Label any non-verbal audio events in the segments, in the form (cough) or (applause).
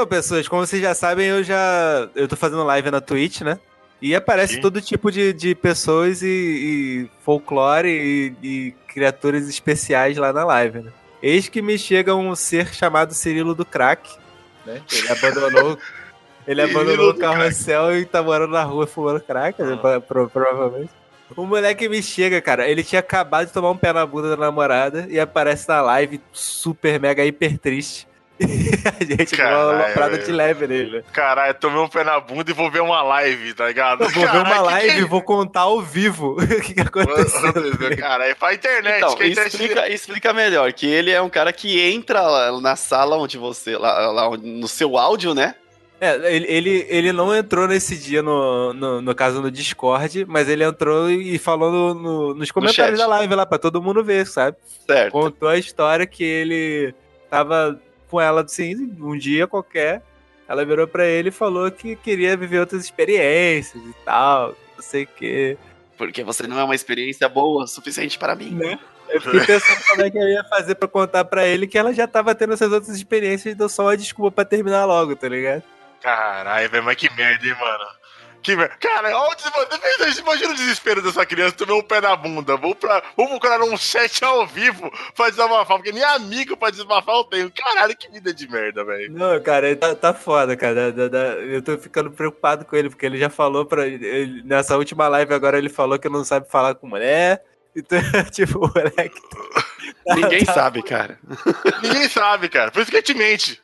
Então, pessoas, como vocês já sabem, eu já. Eu tô fazendo live na Twitch, né? E aparece Sim. todo tipo de, de pessoas e, e folclore e, e criaturas especiais lá na live, né? Eis que me chega um ser chamado Cirilo do Crack, né? Ele abandonou. (laughs) Ele abandonou o carrossel e tá morando na rua fumando crack, né? Pro- pro- provavelmente. O moleque me chega, cara. Ele tinha acabado de tomar um pé na bunda da namorada e aparece na live super, mega, hiper triste. (laughs) a gente deu uma Caralho, aloprada de leve nele? Caralho, tomei um pé na bunda e vou ver uma live, tá ligado? Eu vou ver Caralho, uma que live que e é vou contar ao vivo (laughs) o que, que aconteceu. Caralho, é pra internet. Então, que a internet explica, explica melhor, que ele é um cara que entra lá na sala onde você. Lá, lá no seu áudio, né? É, ele, ele, ele não entrou nesse dia, no, no, no caso, no Discord, mas ele entrou e falou no- no- nos comentários da live lá, pra todo mundo ver, sabe? Certo. Contou a história que ele tava com ela, assim, um dia qualquer. Ela virou pra ele e falou que queria viver outras experiências e tal, não sei o quê. Porque você não é uma experiência boa o suficiente para mim. Né? Eu fiquei pensando como é que eu ia fazer pra contar pra ele que ela já tava tendo essas outras experiências e deu só uma desculpa pra terminar logo, tá ligado? Caralho, velho, mas que merda, hein, mano? Que. Cara, olha o imagina o desespero dessa criança, tomei um pé na bunda. Vou, pra, vou procurar um chat ao vivo pra desabafar, porque nem amigo pra desabafar eu tenho. Caralho, que vida de merda, velho. Não, cara, ele tá, tá foda, cara. Da- da- eu tô ficando preocupado com ele, porque ele já falou pra. ele- nessa última live agora ele falou que não sabe falar com mulher. Então, (laughs) tipo, o moleque. tá- Ninguém tá- sabe, cara. Ninguém sabe, cara. Por isso que a gente mente.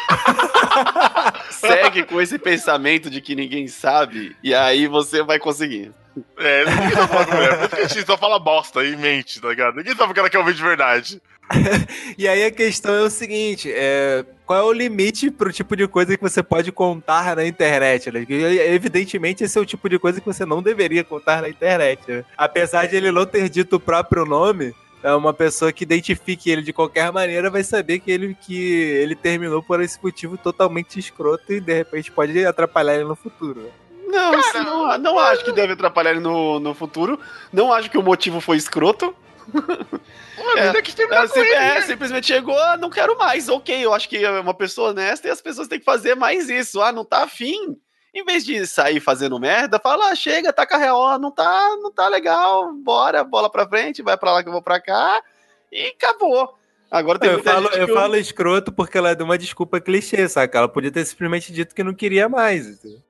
(laughs) Segue com esse pensamento de que ninguém sabe, e aí você vai conseguir. É, ninguém sabe falar com mulher. Por isso que a gente só fala bosta e mente, tá ligado? Ninguém sabe o que ela quer ouvir de verdade. (laughs) E aí a questão é o seguinte: é, qual é o limite pro tipo de coisa que você pode contar na internet? Né? Evidentemente, esse é o tipo de coisa que você não deveria contar na internet. né? Apesar de ele não ter dito o próprio nome. É uma pessoa que identifique ele de qualquer maneira vai saber que ele, que ele terminou por esse motivo totalmente escroto e de repente pode atrapalhar ele no futuro. Não, isso não, não acho que deve atrapalhar ele no, no futuro. Não acho que o motivo foi escroto. Mano, É. ainda que terminar É, com sim- ele, é, né? simplesmente chegou, ah, não quero mais. Ok, eu acho que é uma pessoa honesta e as pessoas têm que fazer mais isso. Ah, não tá afim. Em vez de sair fazendo merda, fala, ah, chega, taca real, ó, não tá, não tá legal, bora, bola pra frente, vai pra lá que eu vou pra cá, e acabou. Agora tem Eu falo, eu que falo escroto porque ela deu uma desculpa clichê, saca? Ela podia ter simplesmente dito que não queria mais. entendeu?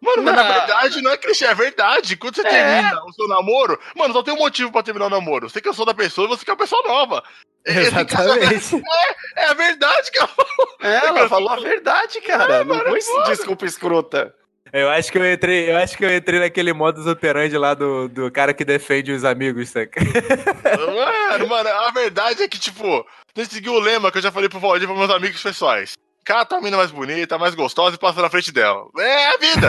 Mano, mas na Não. verdade não é clichê, é verdade. Quando você É. termina o seu namoro, mano, só tem um motivo pra terminar o namoro. Você cansou da pessoa e você quer uma pessoa nova. Cara- Exatamente. (laughs) É a verdade, cara. É, ela (laughs) falou a verdade, cara. não mano, foi é desculpa escrota. Eu acho que eu entrei, eu acho que eu entrei naquele modus operandi lá do, do cara que defende os amigos, saca? Mano, mano, a verdade é que, tipo, tem que seguir o lema que eu já falei pro Valdir pros meus amigos pessoais. Cata a mina mais bonita, mais gostosa e passa na frente dela. É a vida.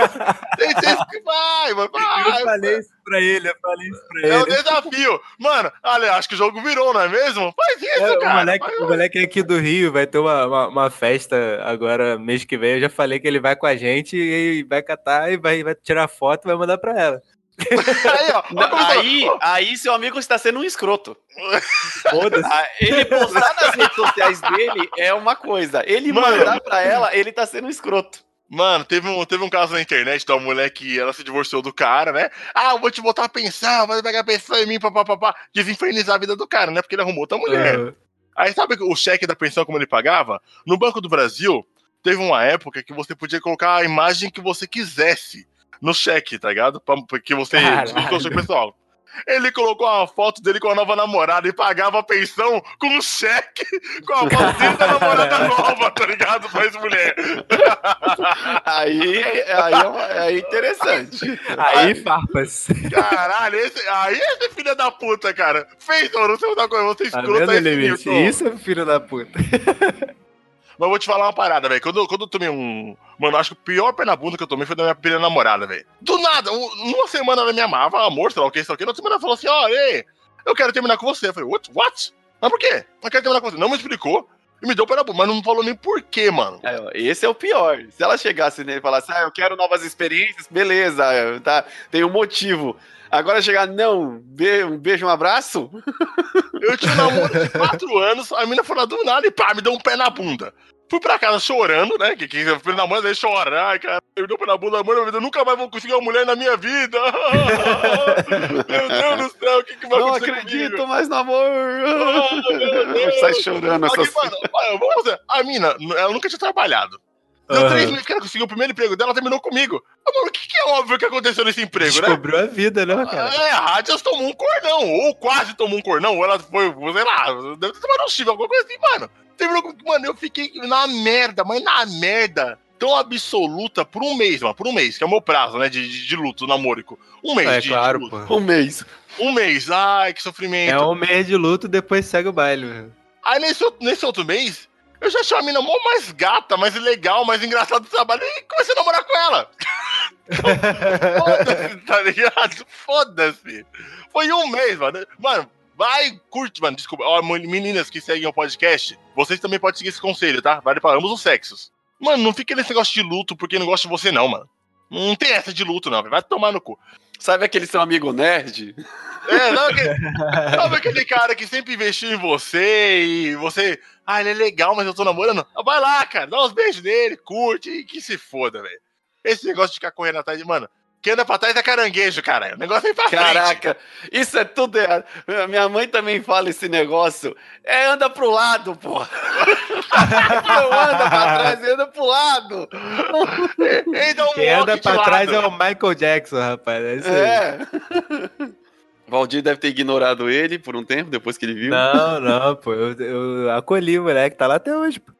(laughs) tem tem que vai, mano. Vai, eu falei isso pra ele, eu falei isso pra É um ele. desafio. Mano, olha, acho que o jogo virou, não é mesmo? Faz isso, É, o, cara. moleque, Vai- o moleque aqui do Rio vai ter uma, uma, uma festa agora, mês que vem. Eu já falei que ele vai com a gente e vai catar e vai, vai tirar foto e vai mandar pra ela. (laughs) Aí, ó. como Aí, tá- aí seu amigo está sendo um escroto. Ah, Ele postar nas redes sociais dele é uma coisa. Ele Mano. mandar pra ela, ele tá sendo um escroto. Mano, teve um, teve um caso na internet da mulher que ela se divorciou do cara, né? Ah, eu vou te botar a pensão, vai pegar a pensão em mim, papapá. Quis infernizar a vida do cara, né? Porque ele arrumou outra mulher. Aham. Aí sabe o cheque da pensão como ele pagava? No Banco do Brasil, teve uma época que você podia colocar a imagem que você quisesse no cheque, tá ligado? Pra, porque você descontou o cheque pessoal. Ele colocou uma foto dele com a nova namorada e pagava a pensão com um cheque com a foto dele da namorada (laughs) nova, tá ligado? Pra ex-mulher. Aí, aí é, é interessante. Aí, farpas. Caralho, esse, aí esse filho da puta, cara. Fez, mano, você outra coisa, você Tá escrota vendo, esse. Isso é filho da puta. Mas eu vou te falar uma parada, velho. Quando, quando eu tomei um. Mano, acho que o pior pé na bunda que eu tomei foi da minha primeira namorada, velho. Do nada, um- numa semana ela me amava, amor, sei lá o que, sei lá o que. Na outra semana ela falou assim: ó, ei, eu quero terminar com você. Eu falei, what? What? Mas por quê? Eu quero terminar com você. Não me explicou. E me deu pé na bunda, mas não falou nem por quê, mano. Ó, Esse é o pior. Se ela chegasse nele e falasse, ah, eu quero novas experiências, beleza, tá, tem um motivo. Agora chegar, não, be- um beijo, um abraço, Eu tinha um namoro de (laughs) quatro anos, a foi lá do nada e pá, me deu um pé na bunda. Fui pra casa chorando, né? Que, que filho da mãe daí chora. Ai, cara, eu dou pra bunda da mãe, eu nunca mais vou conseguir uma mulher na minha vida. (laughs) meu Deus do céu, o que, que vai Não acontecer acredito comigo? mais no amor. Ah, meu Deus. Sai chorando que, essas mano, olha, vamos dizer, a mina, ela nunca tinha trabalhado. Deu Aham. três meses que ela conseguiu o primeiro emprego dela, terminou comigo. Ah, Mano, o que, que é óbvio que aconteceu nesse emprego, né? Descobriu a vida, né, cara? É, a Radias tomou um cornão, ou quase tomou um cornão, ou ela foi, sei lá, deve ter tomado um chifre, alguma coisa assim, mano. Terminou com. Mano, eu fiquei na merda, mas na merda tão absoluta por um mês, mano, por um mês, que é o meu prazo, né, de, de, de luto namórico. Um mês É de, claro, de luto. pô. Um mês. Um mês, ai, que sofrimento. É um mês de luto, depois segue o baile. meu. Aí nesse, outro- nesse outro mês, eu já achei a mina mó mais gata, mais legal, mais engraçada do trabalho e comecei a namorar com ela. (laughs) Foda-se, tá ligado? Foda-se. Foi um mês, mano. Mano, vai, curte, mano. Desculpa. Ó, meninas que seguem o podcast, vocês também podem seguir esse conselho, tá? Vale pra ambos os sexos. Mano, não fica nesse negócio de luto porque não gosta de você, não, mano. Não tem essa de luto, não. Vai tomar no cu. Sabe aquele seu amigo nerd? É, sabe aquele, sabe aquele cara que sempre investiu em você e você. Ah, ele é legal, mas eu tô namorando? Ah, Vai lá, cara, dá uns beijos nele, curte e que se foda, velho. Esse negócio de ficar correndo atrás de. Mano, quem anda pra trás é caranguejo, cara. O negócio é ir pra frente. Caraca, isso é tudo errado. Minha mãe também fala esse negócio. É, anda pro lado, pô. (laughs) Não anda pra trás, anda pro lado. Ele dá um Quem anda pra lado. trás é o Michael Jackson, rapaz. É isso aí. É. (laughs) Valdir deve ter ignorado ele por um tempo, depois que ele viu. Não, não, pô. Eu, eu acolhi o moleque, tá lá até hoje. pô.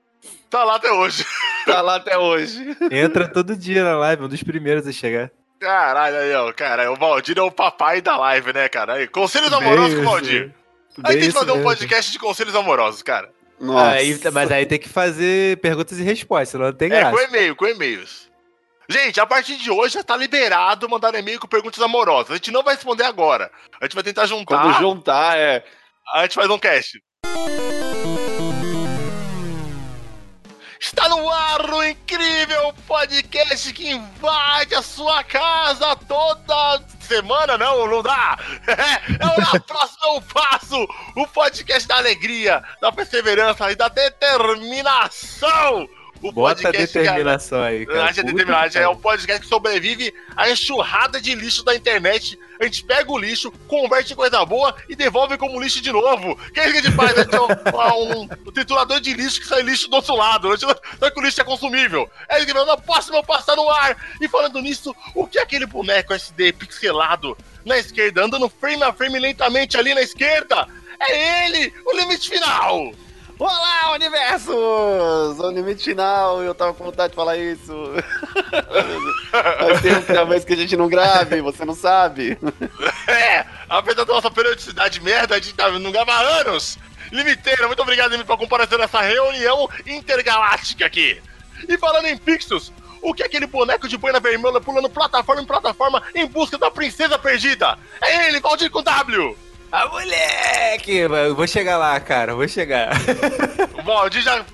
Tá lá até hoje. Tá lá até hoje. Entra todo dia na live, um dos primeiros a chegar. Caralho, aí, ó. Cara, o Valdir é o papai da live, né, cara? Aí, conselhos amorosos com o Valdir. A Bem gente tem que fazer um mesmo. podcast de conselhos amorosos, cara. Nossa. Aí, mas aí tem que fazer perguntas e respostas, senão não tem É, com graça. e-mail, com e-mails. Gente, a partir de hoje já tá liberado mandar e-mail com perguntas amorosas. A gente não vai responder agora. A gente vai tentar juntar. Quando juntar, é. A gente faz um cast. Está no ar o incrível podcast que invade a sua casa toda semana, não, não dá. É, (laughs) é o Na Próxima Eu Faço, o podcast da alegria, da perseverança e da determinação. O Bota a determinação aí, cara. a gente é é um podcast que sobrevive à enxurrada de lixo da internet. A gente pega o lixo, converte em coisa boa e devolve como lixo de novo. O que é isso que a gente faz? A gente é um, (laughs) um- um triturador de lixo que sai lixo do outro lado. Não- Só que o lixo é consumível. É isso que na próxima eu passar no ar. E falando nisso, o que é aquele boneco SD pixelado na esquerda, andando frame a frame lentamente ali na esquerda? É ele, o limite final. Olá, universos! O limite final, eu tava com vontade de falar isso. (laughs) Faz tempo talvez que a gente não grave, você não sabe. É, apesar da nossa periodicidade merda, a gente tá, não grava há anos. Limiteira, muito obrigado, Limite, por comparecer nessa reunião intergaláctica aqui. E falando em Pixels, o que é aquele boneco de boina vermelha pulando plataforma em plataforma em busca da princesa perdida? É ele, Valdir com W! Ah, moleque! Eu vou chegar lá, cara, vou chegar. (laughs) O Valdir já, o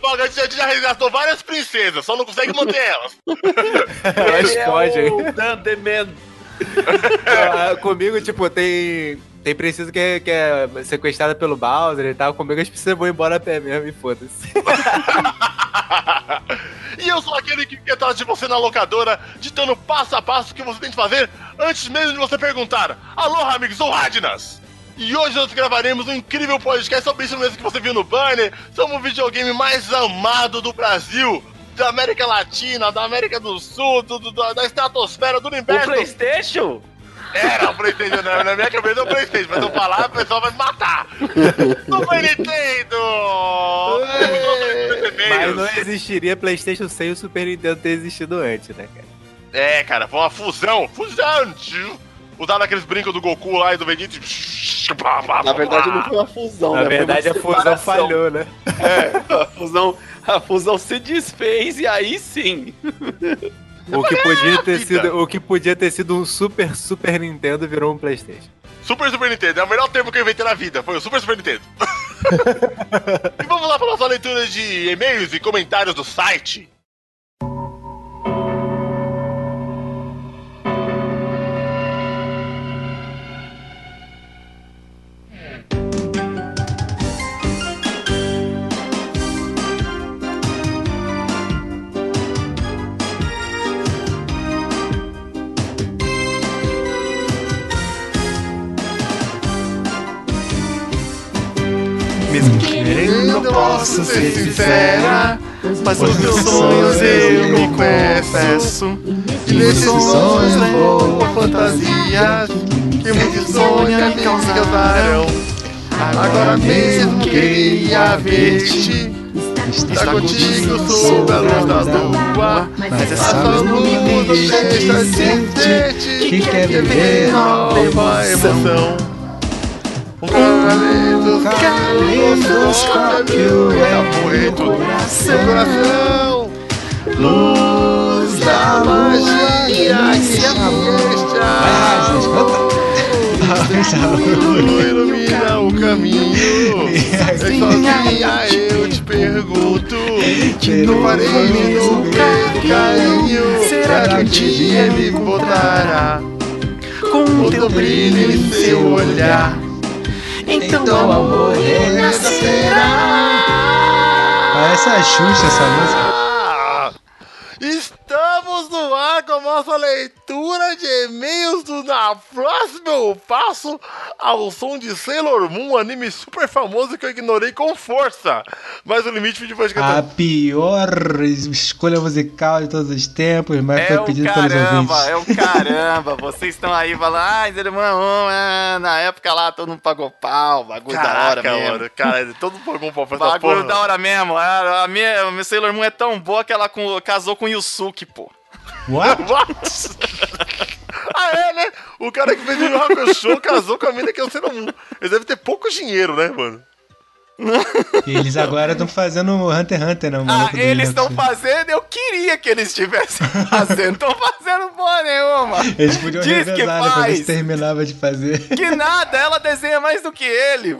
Valdir já, já resgatou várias princesas, só não consegue manter elas. (laughs) Elas podem. o Dandeman. (laughs) Ah, Comigo, tipo, tem. Tem preciso que é, que é sequestrada pelo Bowser e tal. Comigo as precisas vão embora a pé mesmo e foda-se. (laughs) e eu sou aquele que fica atrás de você na locadora, ditando passo a passo o que você tem que fazer antes mesmo de você perguntar: Alô, amigos, sou Radnas! E hoje nós gravaremos um incrível podcast sobre isso mesmo que você viu no banner. Somos o videogame mais amado do Brasil, da América Latina, da América do Sul, do, do- da estratosfera, do O universo. Playstation? Era o Playstation, não, na minha cabeça é o Playstation, mas eu falar, o pessoal vai me matar. Super Nintendo! Mas não existiria PlayStation sem o Super Nintendo ter existido antes, né, cara? É, cara, foi uma fusão. Fusão! tio. Usaram aqueles brincos do Goku lá e do Vegeta. e- Na verdade, não foi uma fusão, Na né? Verdade, a fusão falhou, né? É, a fusão, a fusão se desfez e aí sim. O que podia ter vida. sido, o que podia ter sido um Super Super Nintendo virou um PlayStation. Super Super Nintendo, é o melhor termo que eu inventei na vida, foi o Super Super Nintendo. (laughs) e vamos lá para nossa leitura de e-mails e comentários do site. Posso ser sincera, mas os meus sonhos eu me confesso. E nesses sonhos levo fantasias que muitos sonhos me causaram. Agora mesmo queria ver-te. Está contigo sob a luz da lua, mas essa luz me deixa sente que quer viver nova emoção. Um caleidoscópio é muito seu coração. Luz da magia que está ilumina o caminho. Sozinha eu te pergunto no faremos no carinho. Será que um dia ele voltará? Com teu brilho em seu olhar. Então amor renascerá. Parece a Xuxa essa música. Estamos no ar com a nossa leitura de e-mails do Na Próxima Eu Passo ao som de Sailor Moon, um anime super famoso que eu ignorei com força. Mas o limite foi depois que A pior escolha musical de todos os tempos, mas É foi o pedido pelos caramba, ouvintes. é o caramba. Vocês estão aí falando, ai, irmão, ah, na época lá todo mundo pagou pau, bagulho da hora Caraca, mesmo. mano. Cara, todo mundo pagou pau pra Bagulho da hora mesmo. A, a minha, a minha Sailor Moon é tão boa que ela casou com o Yusuke, pô. What? (laughs) What? ah, é, né? O cara que fez o Yu Hakusho casou com a mina que é o Sailor Moon. Eles devem ter pouco dinheiro, né, mano? E eles agora estão fazendo o Hunter x Hunter, né? o Ah, eles estão fazendo, eu queria que eles estivessem fazendo. Estão fazendo porra nenhuma. Eles podiam Diz que né? Se faz. terminava de fazer. Que nada, ela desenha mais do que ele.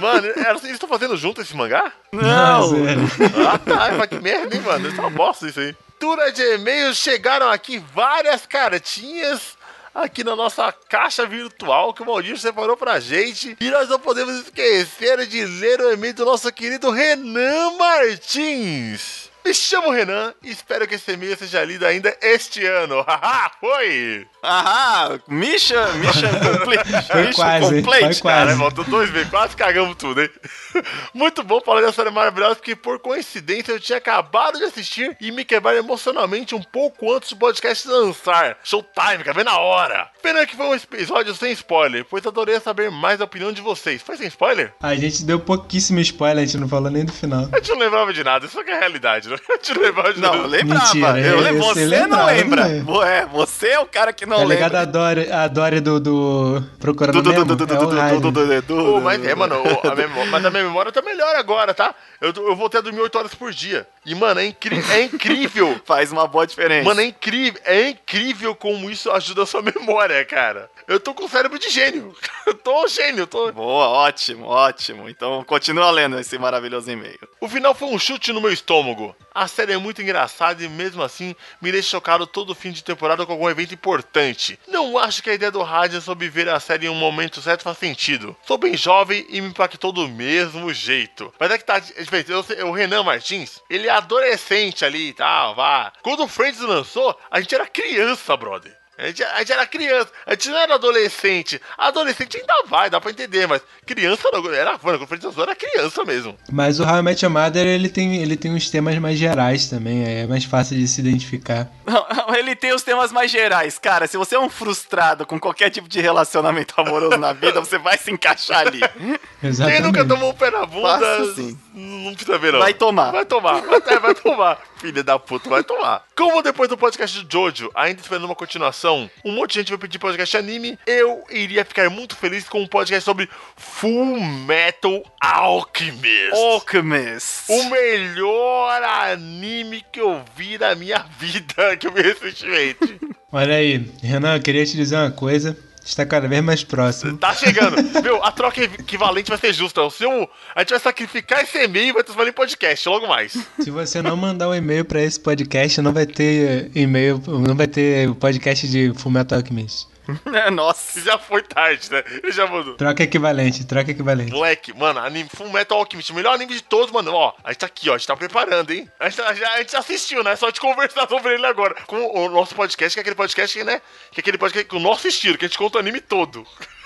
Mano, eles estão fazendo junto esse mangá? Não. zero. Ah, tá. Mas que merda, hein, mano? Isso é uma bosta isso aí. Leitura de e-mails, chegaram aqui várias cartinhas aqui na nossa caixa virtual que o Valdir separou pra gente. E nós não podemos esquecer de ler o e-mail do nosso querido Renan Martins. Me chamo Renan e espero que esse e-mail seja lido ainda este ano. (laughs) Haha, foi! Aham, Mission, Mission (laughs) Complete. Foi mission quase, complete, Foi quase. Cara, voltou dois vezes, quase cagamos tudo, hein? (laughs) Muito bom falar dessa série maravilhosa, porque por coincidência eu tinha acabado de assistir e me quebraram emocionalmente um pouco antes do podcast lançar. Showtime, acabei na hora. Pena que foi um episódio sem spoiler, pois adorei saber mais da opinião de vocês. Foi sem spoiler? A gente deu pouquíssimo spoiler, a gente não falou nem do final. A gente não lembrava de nada, isso que é a realidade, né? (laughs) Não lembrava de Não, eu lembrava. Mentira, eu, é, lembro- você você não lembrava, lembra. né? Vo- É, você é o cara que não Tá ligado lembra. a Dory, a Dory do, do Procurando Du- du- Nemo? du- du- du- É o du- Ryan. du- du- du- du- Pô, mas é, mano, a memó- mas a minha memória tá melhor agora, tá? Eu, eu voltei a dormir 8 horas por dia. E, mano, é, incri é incrível. (laughs) Faz uma boa diferença. Mano, é incrível, é incrível como isso ajuda a sua memória, cara. Eu tô com cérebro de gênio. (laughs) Eu tô gênio, eu tô. Boa, ótimo, ótimo. Então continua lendo esse maravilhoso e-mail. O final foi um chute no meu estômago. A série é muito engraçada e mesmo assim me deixa chocado todo fim de temporada com algum evento importante. Não acho que a ideia do Radian sobre ver a série em um momento certo faz sentido. Sou bem jovem e me impactou do mesmo jeito. Mas é que tá é diferente. O Renan Martins, ele é adolescente ali e tal, vá. Quando o Friends lançou, a gente era criança, brother. A gente, a gente era criança, a gente não era adolescente. Adolescente ainda vai, dá pra entender, mas criança não. Era, mano, quando o lançou, era criança mesmo. Mas o How I Met Your Mother, ele tem, ele tem uns temas mais gerais também, é mais fácil de se identificar. (laughs) Ele tem os temas mais gerais. Cara, se você é um frustrado com qualquer tipo de relacionamento amoroso na vida, você vai se encaixar ali. (laughs) Exatamente. Quem nunca tomou um pé na bunda, Fácil sim. Não precisa ver, não. Vai tomar. Vai tomar, vai, é, vai tomar. (laughs) Filha da puta, vai tomar. Como depois do podcast do Jojo, ainda esperando uma continuação, um monte de gente vai pedir podcast anime, eu iria ficar muito feliz com um podcast sobre Full Metal Alchemist. Alchemist. O melhor anime que eu vi na minha (laughs) vida, que eu vi recentemente. Olha aí, Renan, eu queria te dizer uma coisa. Está cada vez mais próximo. Tá chegando. Meu, a troca equivalente vai ser justa. O seu, a gente vai sacrificar esse e-mail e vai transformar em podcast logo mais. Se você não mandar um e-mail pra esse podcast, não vai ter e-mail, não vai ter podcast de Fullmetal Alchemist. (laughs) Nossa. Já foi tarde, né? Ele já mandou. Troca equivalente, troca equivalente. Moleque, mano, anime Full Metal Alchemist, melhor anime de todos, mano. Ó, a gente tá aqui, ó, a gente tá preparando, hein? A gente, tá- já, a gente assistiu, né? Só de conversar (laughs) sobre ele agora. Com o nosso podcast, que é aquele podcast, né? Que é aquele podcast com o nosso estilo, que a gente conta o anime todo. (laughs)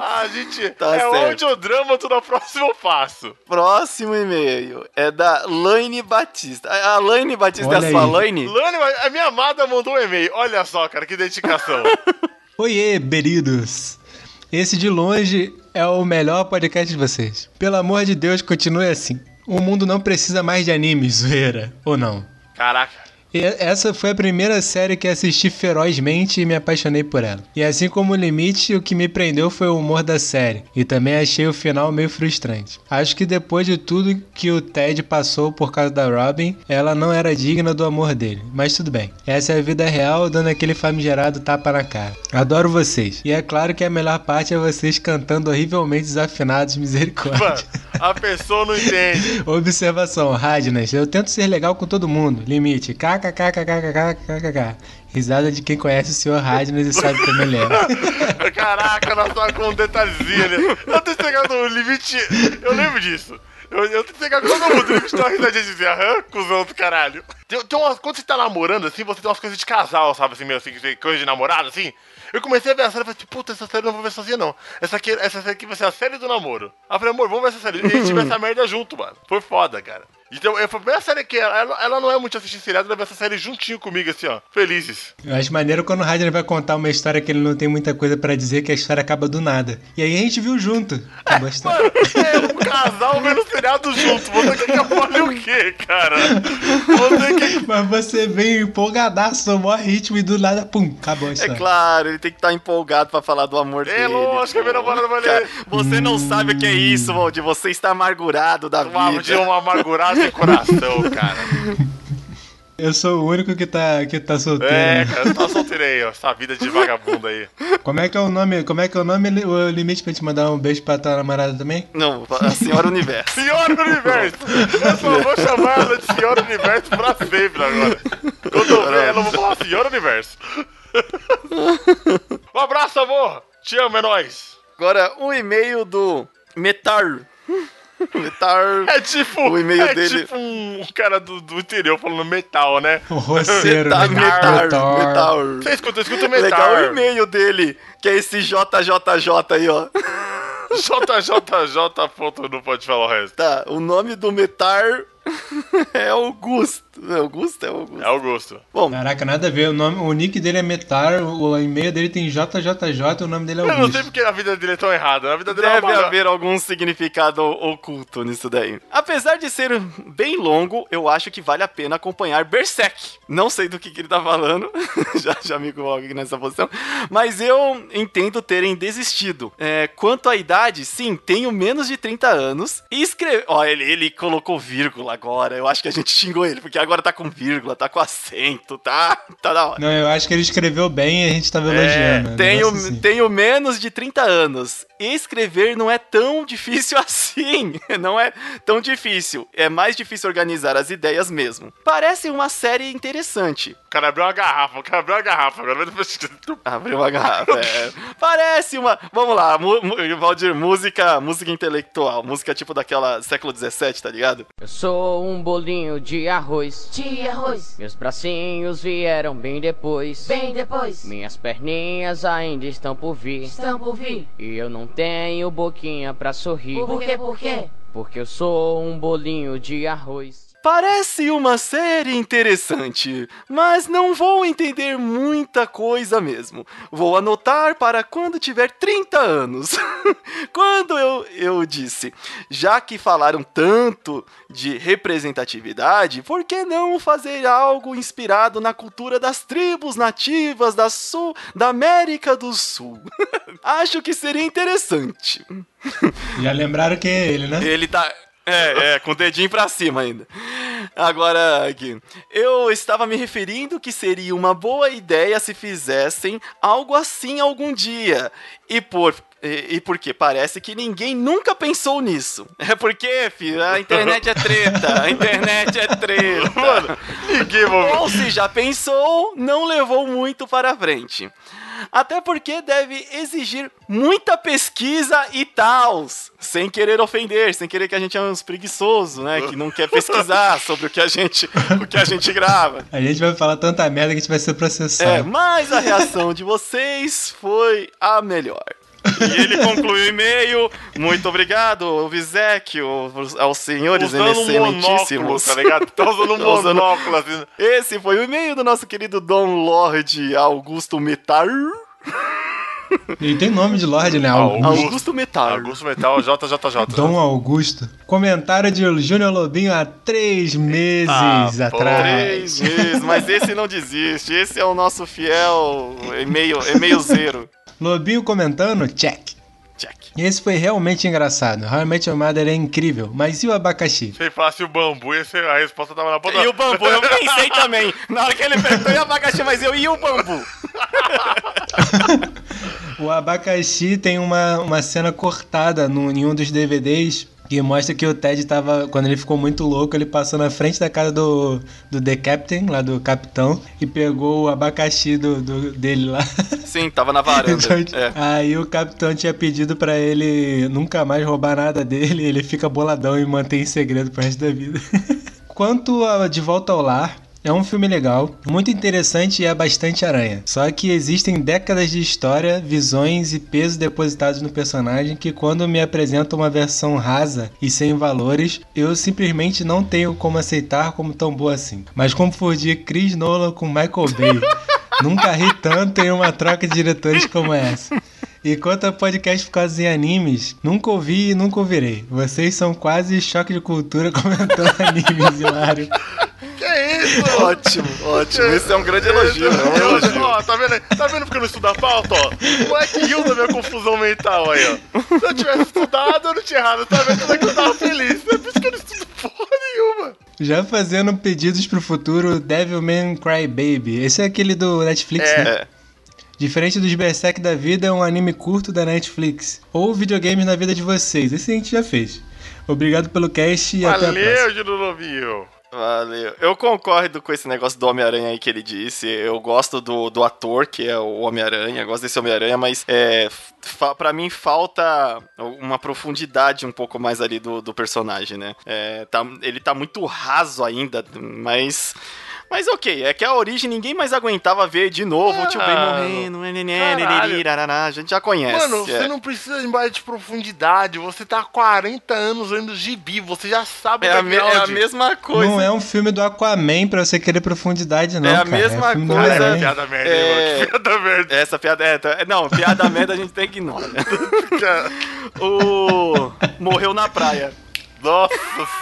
A gente. Tá é certo. o audiodrama do próximo passo. Próximo e-mail é da Laine Batista. A Laine Batista Olha é a sua aí. Laine? Lani, a minha amada mandou um e-mail. Olha só, cara, que dedicação. (laughs) Oiê, beridos! Esse de longe é o melhor podcast de vocês. Pelo amor de Deus, continue assim. O mundo não precisa mais de animes, zoeira. Ou não? Caraca. Essa foi a primeira série que assisti ferozmente e me apaixonei por ela. E assim como o limite, o que me prendeu foi o humor da série. E também achei o final meio frustrante. Acho que depois de tudo que o Ted passou por causa da Robin, ela não era digna do amor dele. Mas tudo bem. Essa é a vida real, dando aquele famigerado tapa na cara. Adoro vocês. E é claro que a melhor parte é vocês cantando horrivelmente desafinados, (laughs) misericórdia. A pessoa não entende. (laughs) Observação, Radnas, eu tento ser legal com todo mundo. Limite, kkkkkkkkkk. Risada de quem conhece o senhor Radnas e sabe como ele é. (laughs) Caraca, nós tava com um ali. Eu tenho pegar no limite. Eu lembro disso. Eu, tenho pegar todo. O limite uma risadinha de dizer, aham, cuzão do caralho. Quando você tá namorando assim, você tem umas coisas de casal, sabe? Assim, meio assim, coisa de namorado, assim. Eu comecei a ver a série e falei, assim, puta, essa série eu não vou ver sozinha, não. Essa, aqui, essa aqui vai ser a série do namoro. Aí eu falei, amor, vamos ver essa série. E a gente vê essa merda junto, mano. Foi foda, cara. Então, foi a primeira série que ela, ela, ela não é muito assistir seriado, ela vê essa série juntinho comigo, assim, ó. Felizes. Eu acho maneiro quando o Radnas vai contar uma história que ele não tem muita coisa pra dizer, que a história acaba do nada. E aí a gente viu junto. Acabou a história. É um casal vendo seriado junto. Você quer que eu fale o quê, cara? Você quer Mas você veio empolgadaço, no maior ritmo e do nada, pum, acabou a É história. claro, ele tem que estar empolgado pra falar do amor É dele. lógico, a minha namorada vai ler. Você não sabe o que é isso, Valdir. Você está amargurado da Uma, de vida. uma amargurada sem coração, cara. Eu sou o único que tá, que tá solteiro. É, né? cara, tá solteiro aí, ó. Essa vida de vagabundo aí. Como é que é o nome? Como é que é o nome? O limite pra te mandar um beijo pra tua namorada também? Não, a senhora universo. Senhora Universo! Eu só vou chamar ela de Senhora Universo pra sempre agora. Quando eu ver ela, eu vou falar Senhora Universo. Um abraço, amor! Te amo, é nóis! Agora, um e-mail do Metar. Metar. É tipo. O e-mail é dele- tipo um cara do, do interior falando metal, né? O (laughs) roceiro, Metar, né? metar, Metar. metar. Você escuta, escuta o metal. Legal o e-mail dele, que é esse JJJ aí, ó. JJJ, ponto, não pode falar o resto. Tá, o nome do Metar é Augusto. É Augusto? É Augusto. É Augusto. Bom, Caraca, nada a ver. O, nome, o nick dele é Metar, o e-mail dele tem JJJ, o nome dele é Eu não sei Augusto. porque a vida dele é tão errada. A vida dele é Deve uma... haver algum significado oculto nisso daí. Apesar de ser bem longo, eu acho que vale a pena acompanhar Berserk. Não sei do que, que ele tá falando, (laughs) já, já me coloco aqui nessa posição, mas eu entendo terem desistido. É, quanto à idade, sim, tenho menos de 30 anos e escreve... Ó, ele, ele colocou vírgula agora, eu acho que a gente xingou ele, porque agora tá com vírgula, tá com acento, tá, tá da hora. Não, eu acho que ele escreveu bem e a gente tava elogiando. né? Tenho, assim. tenho menos de 30 anos. Escrever não é tão (laughs) difícil assim. Não é tão difícil. É mais difícil organizar as ideias mesmo. Parece uma série interessante. O cara abriu uma garrafa, o cara abriu uma garrafa. Agora vai Abriu uma garrafa. é. Parece uma. Vamos lá, mu, música, música intelectual. Música tipo daquela século XVII, tá ligado? Eu sou um bolinho de arroz. de arroz. Meus bracinhos vieram bem depois. Bem depois, Minhas perninhas ainda estão por vir. estão por vir. E eu não tenho boquinha pra sorrir. Por quê, por quê? Porque eu sou um bolinho de arroz. Parece uma série interessante, mas não vou entender muita coisa mesmo. Vou anotar para quando tiver 30 anos. (laughs) quando eu, eu disse, já que falaram tanto de representatividade, por que não fazer algo inspirado na cultura das tribos nativas da Sul, da América do Sul? (laughs) Acho que seria interessante. Já lembraram que é ele, né? Ele tá. É, é, com o dedinho pra cima ainda. Agora, aqui. Eu estava me referindo que seria uma boa ideia se fizessem algo assim algum dia. E por. E, e porque parece que ninguém nunca pensou nisso. (laughs) É porque, filho, a internet é treta. A internet é treta. (laughs) Mano, ninguém Ou se já pensou, não levou muito para frente. Até porque deve exigir muita pesquisa e tals. Sem querer ofender, sem querer que a gente é uns preguiçosos, né? Que não quer pesquisar (laughs) sobre o que a gente, o que a gente grava. A gente vai falar tanta merda que a gente vai ser processado. É, mas a reação de vocês foi a melhor. E ele conclui o e-mail. Muito obrigado, Vizek, aos, aos senhores Usando um excelentíssimos. tá ligado? Tá usando um (laughs) usando- monóculo assim. Esse foi o e-mail do nosso querido Dom Lord Augusto Metar. E tem nome de Lorde, né? Augusto. Augusto. Augusto Metar. Augusto Metal JJJ. Dom Augusto. Comentário de Júnior Lobinho há três meses Ah, pô. atrás. Três meses, mas esse não desiste. Esse é o nosso fiel e-mail, e-mail zero. Lobinho comentando, check. Check. Esse foi realmente engraçado. Realmente o Mother é incrível. Mas e o abacaxi? Se ele falasse o bambu, esse, a resposta tava na ponta. E o bambu, eu pensei também. Na hora que ele perguntou, e o abacaxi, mas eu e o bambu? (laughs) O abacaxi tem uma, uma cena cortada no, em um dos DVDs que mostra que o Ted tava, quando ele ficou muito louco, ele passou na frente da casa do, do The Captain, lá do capitão, e pegou o abacaxi do, do- dele lá. (laughs) Sim, tava na varanda. Então, É. Aí o capitão tinha pedido pra ele nunca mais roubar nada dele, ele fica boladão e mantém em segredo pro resto da vida. (laughs) Quanto a De Volta ao Lar, é um filme legal, muito interessante e é bastante aranha. Só que existem décadas de história, visões e peso depositados no personagem que quando me apresentam uma versão rasa e sem valores, eu simplesmente não tenho como aceitar como tão boa assim. Mas confundir Chris Nolan com Michael Bay, (laughs) nunca ri tanto em uma troca de diretores como essa. E quanto a podcast focados em animes, nunca ouvi e nunca ouvirei. Vocês são quase choque de cultura (laughs) comentando animes, hilário. Isso? Ótimo, ótimo. Esse é um grande elogio, né? Um elogio. Ó, tá vendo aí? Tá vendo porque eu não estudo a pauta, ó? O moleque riu da minha confusão mental aí, ó. Se eu tivesse estudado, eu não tinha errado. Tá vendo como é que eu tava feliz? É por isso que eu não estudo porra nenhuma. Já fazendo pedidos pro futuro, Devilman Cry Baby. Esse é aquele do Netflix, né? É. Diferente dos Berserk da vida, é um anime curto da Netflix. Ou videogames na vida de vocês. Esse a gente já fez. Obrigado pelo cast e até a próxima. Valeu. Valeu. Eu concordo com esse negócio do Homem-Aranha aí que ele disse. Eu gosto do, do ator, que é o Homem-Aranha. Gosto desse Homem-Aranha, mas é, fa pra mim falta uma profundidade um pouco mais ali do, do personagem, né? É, tá, ele tá muito raso ainda, mas. Mas ok, é que a origem ninguém mais aguentava ver de novo o tio Ben Ah, morrendo. né, caralho. A gente já conhece. Mano, é. você não precisa de mais de profundidade. Você tá há 40 anos lendo gibi. Você já sabe É a, me- é a mesma coisa. Não é um filme do Aquaman pra você querer profundidade, não. É a cara. mesma filme do coisa- Cara, é piada merda, É. piada merda. Essa piada é. tá- Não, piada merda a gente tem que ignorar. (laughs) O. Morreu na praia. Nossa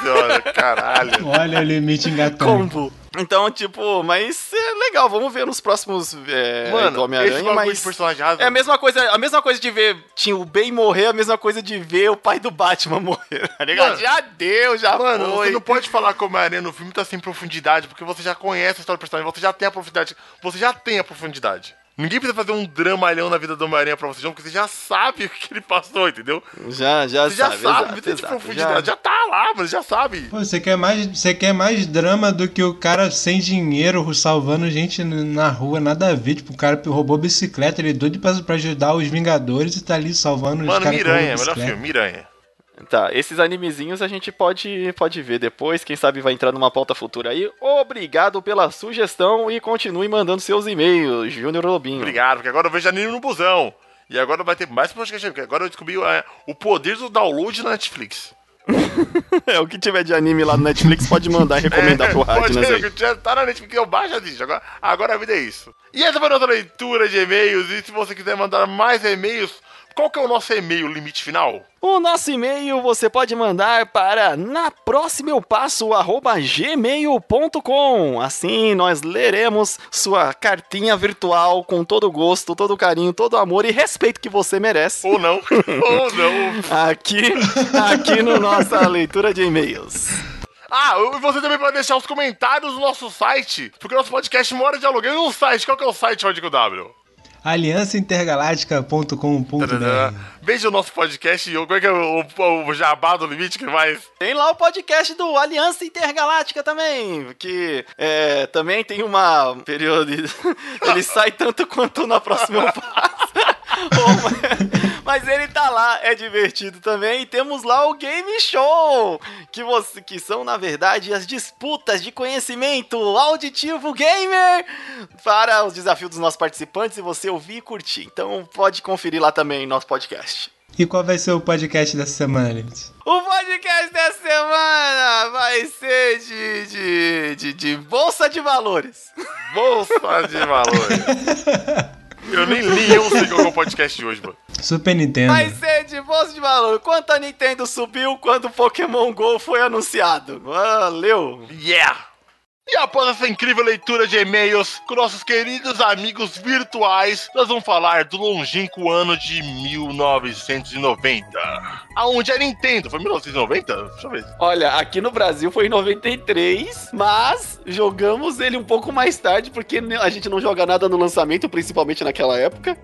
senhora, caralho. Olha o limite engatando. Combo. Então, tipo, mas é legal, vamos ver nos próximos é, Mano, Homem-Aranha, mas. personagem. É a mesma coisa, a mesma coisa de ver tinha o Ben morrer, a mesma coisa de ver o pai do Batman (laughs) morrer, tá ligado? Mano, já deu, já Mano, foi. você não pode falar que o Homem-Aranha no filme tá sem profundidade, porque você já conhece a história do personagem, você já tem a profundidade. Você já tem a profundidade. Ninguém precisa fazer um dramalhão na vida do Homem-Aranha pra você, João, porque você já sabe (laughs) o que ele passou, entendeu? Já, já Você já sabe, sabe, exato, não tem de exato, profundidade. Já... tá lá, mano, já sabe. Pô, você quer mais, você quer mais drama do que o cara sem dinheiro salvando gente na rua, nada a ver. Tipo, o cara roubou bicicleta, ele é doido pra, pra ajudar os Vingadores e tá ali salvando os Mano, caras que Miranha, roubam melhor bicicleta. filme, Miranha. Tá, esses animezinhos a gente pode, pode ver depois, quem sabe vai entrar numa pauta futura aí. Obrigado pela sugestão e continue mandando seus e-mails, Júnior Lobinho. Obrigado, porque agora eu vejo anime no busão. E agora vai ter mais podcast, porque agora eu descobri é, o poder do download na Netflix. (laughs) É, o que tiver de anime lá no Netflix pode mandar e (laughs) recomendar É, pro Radnas aí. que já tá na Netflix, eu baixo assiste. Agora, agora a vida é isso. E essa foi a nossa leitura de e-mails. E se você quiser mandar mais e-mails, qual que é o nosso e-mail limite final? O nosso e-mail você pode mandar para na próxima eu passo arroba gmail.com. Assim nós leremos sua cartinha virtual com todo gosto, todo carinho, todo amor e respeito que você merece. Ou não, (laughs) ou não. Aqui, aqui no nossa leitura de e-mails. Ah, e você também pode deixar os comentários no nosso site, porque o nosso podcast mora de aluguel em um site. Qual que é o site, Código W? aliançaintergaláctica.com.br. Veja o nosso podcast. Como é que é o, o, o jabá do limite que mais? Tem lá o podcast do Aliança Intergaláctica também, que é, também tem uma período. (laughs) Ele sai tanto quanto na próxima (laughs) fase. (laughs) Mas ele tá lá, é divertido também. E temos lá o Game Show, que, você, que são, na verdade, as disputas de conhecimento auditivo gamer para os desafios dos nossos participantes e você ouvir e curtir. Então pode conferir lá também nosso podcast. E qual vai ser o podcast dessa semana, Limite? O podcast dessa semana vai ser de, de, de, de Bolsa de Valores. Bolsa de valores. (laughs) Eu nem li, eu sei qual é o podcast de hoje, mano. Super Nintendo. Vai ser de Bolsa de Valor. Quanto a Nintendo subiu quando o Pokémon GO foi anunciado? Valeu! Yeah! E após essa incrível leitura de e-mails com nossos queridos amigos virtuais, nós vamos falar do longínquo ano de 1990. Aonde a Nintendo. Foi 1990? Deixa eu ver. Olha, aqui no Brasil foi em 93, mas jogamos ele um pouco mais tarde, porque a gente não joga nada no lançamento, principalmente naquela época.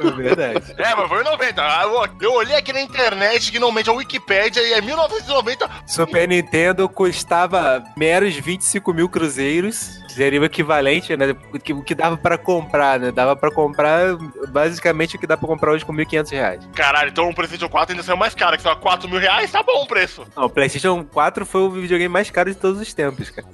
É verdade. (laughs) É, mas foi em 90. Ah, Eu, olhei aqui na internet, que normalmente a Wikipédia, e é 1990. Super Nintendo custava meros 25 mil cruzeiros. Seria o equivalente, né? O que, o que dava pra comprar, né? Dava pra comprar basicamente o que dá pra comprar hoje com 1.500 reais. Caralho, então o PlayStation 4 ainda saiu mais caro, que só 4 mil reais, tá bom o preço. Não, o PlayStation 4 foi o videogame mais caro de todos os tempos, cara.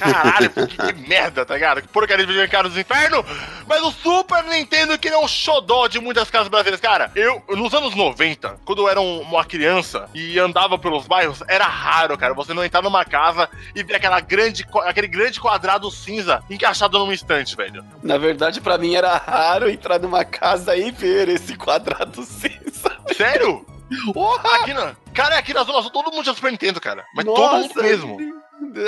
Caralho, que, que merda, tá ligado? Que porcaria de videogame caro dos infernos. Mas o Super Nintendo, que ele é um xodó de muitas casas brasileiras. Cara, eu, nos anos 90, quando eu era um- uma criança e andava pelos bairros, era raro, cara, você não entrar numa casa e ver aquela grande, aquele grande quadrado cinza encaixado numa estante, velho. Na verdade, pra mim era raro entrar numa casa e ver esse quadrado cinza. Sério? Porra! Aqui na, cara, aqui na Zona Sul todo mundo tinha Super Nintendo, cara. Mas todo mundo mesmo.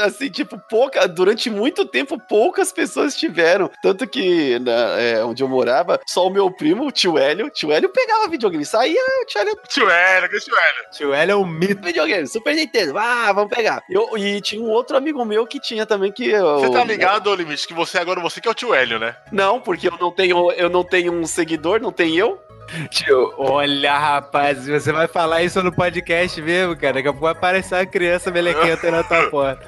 Assim, tipo, pouca, durante muito tempo, poucas pessoas tiveram. Tanto que na- é, onde eu morava, só o meu primo, o tio Hélio, o tio Hélio pegava videogame. Saía, o tio Hélio Tio Hélio, que tio Hélio. Tio L é um mito. videogame, Super Nintendo, ah, vamos pegar. Eu, e tinha um outro amigo meu que tinha também que. eu- Você tá ligado, ô Limite, que você agora, você que é o tio Hélio, né? Não, porque eu não tenho, eu não tenho um seguidor, não tem eu. Tio, olha, rapaz, você vai falar isso no podcast mesmo, cara. Daqui a pouco vai aparecer uma criança melequenta na tua porta.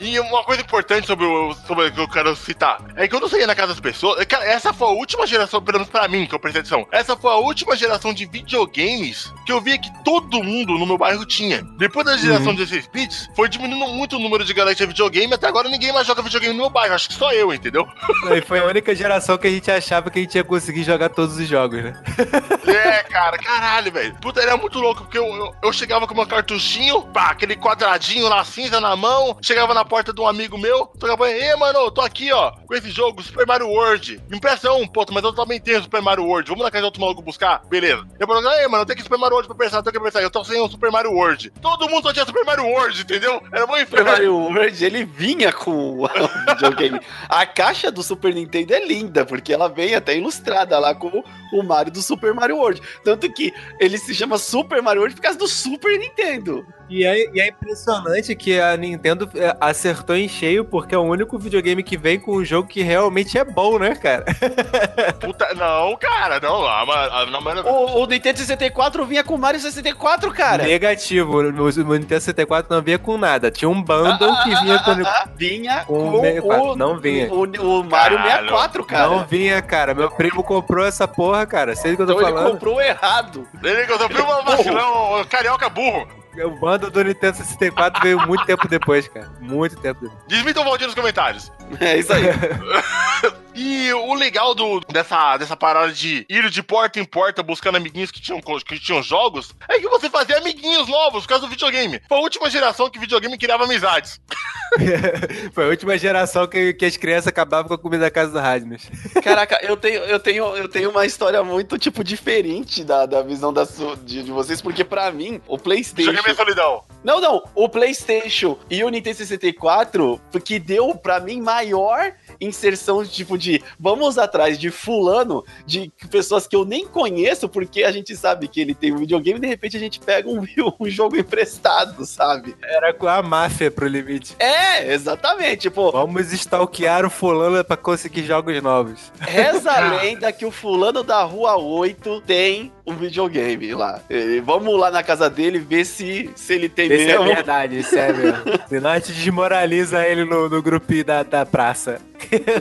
E uma coisa importante sobre o, sobre o que eu quero citar é que quando eu saía na casa das pessoas, cara, essa foi a última geração, pelo menos pra mim, que eu prestei atenção, essa foi a última geração de videogames que eu via que todo mundo no meu bairro tinha. Depois da geração de 16 bits, foi diminuindo muito o número de galera que tinha videogame, até agora ninguém mais joga videogame no meu bairro, acho que só eu, entendeu? E foi a única geração que a gente achava que a gente ia conseguir jogar todos os jogos, né? (laughs) É, cara, caralho, velho. Puta, era muito louco, porque eu, eu, eu chegava com meu cartuchinho, pá, aquele quadradinho lá cinza na mão, chegava na porta de um amigo meu, tocava, ei, mano, tô aqui, ó, com esse jogo, Super Mario World. Me empresta um, puta, mas eu também tenho Super Mario World. Vamos na casa de outro maluco buscar? Beleza. Eu falei, ei, mano, eu tenho que Super Mario World pra pensar, eu tenho que pensar. Eu tô sem o Super Mario World. Todo mundo só tinha Super Mario World, entendeu? Era muito Super. Mario World, ele vinha com o (laughs) videogame. A caixa do Super Nintendo é linda, porque ela vem até ilustrada lá com o Mario do Super Mario World. Tanto que ele se chama Super Mario World por causa do Super Nintendo. E é, e é impressionante que a Nintendo é, acertou em cheio, porque é o único videogame que vem com um jogo que realmente é bom, né, cara? (laughs) Puta, não, cara, não, a, a, a, O, o Nintendo 64 vinha com o Mario 64, cara. Negativo. No, no Nintendo 64 não vinha com nada. Tinha um bundle que vinha (laughs) com. Vinha Com com, o 64, o, não vinha. O, o Mario Caralho. 64, cara. Não vinha, cara. Meu primo comprou essa porra, cara. Sei o que eu tô então ele falando. comprou errado. Ele resolveu uma vacilão, carioca burro. O bundle do Nintendo 64 veio muito tempo depois, cara. Muito tempo depois. Desmitam o Valdir nos comentários. É isso aí. (laughs) E o legal do, dessa, dessa parada de ir de porta em porta buscando amiguinhos que tinham, que tinham jogos é que você fazia amiguinhos novos por causa do videogame. Foi a última geração que videogame criava amizades. (laughs) (laughs) Foi a última geração que, que as crianças acabavam com a comida da casa do Radnes. (laughs) Caraca, eu tenho, eu tenho, eu tenho uma história muito, tipo, diferente da, da visão da su- de, de vocês, porque pra mim, o PlayStation. Videogame é solidão. Não, não, o PlayStation e o Nintendo 64, que deu pra mim maior inserção tipo de vamos atrás de fulano, de pessoas que eu nem conheço, porque a gente sabe que ele tem um videogame e de repente a gente pega um, (laughs) um jogo emprestado, sabe? Era com a máfia pro limite. É, exatamente. Tipo, Vamos stalkear o fulano pra conseguir jogos novos. reza a (laughs) lenda que o fulano da rua 8 tem um videogame lá. E vamos lá na casa dele ver se, se ele tem Isso é mesmo. verdade, isso é mesmo. Senão a gente desmoraliza ele no, no grupinho da, da praça.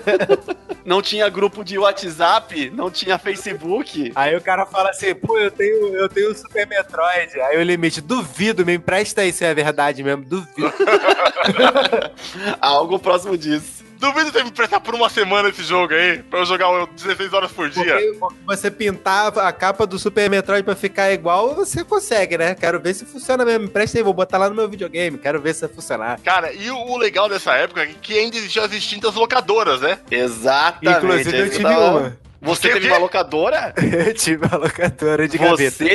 (laughs) não tinha grupo de WhatsApp, não tinha Facebook. Aí o cara fala assim, pô, eu tenho, eu tenho o Super Metroid. Aí o limite, duvido, me empresta aí se é verdade mesmo, duvido. (laughs) Algo próximo disso. Duvido você me emprestar por uma semana esse jogo aí, pra eu jogar 16 horas por dia. Porque você pintar a capa do Super Metroid pra ficar igual, você consegue, né? Quero ver se funciona mesmo. Me Empresta aí, vou botar lá no meu videogame. Quero ver se vai funcionar. Cara, e o, legal dessa época é que ainda existiam as extintas locadoras, né? Exatamente. Inclusive, eu tive tava- uma. Você teve uma locadora? (laughs) Eu tive uma locadora de gaveta.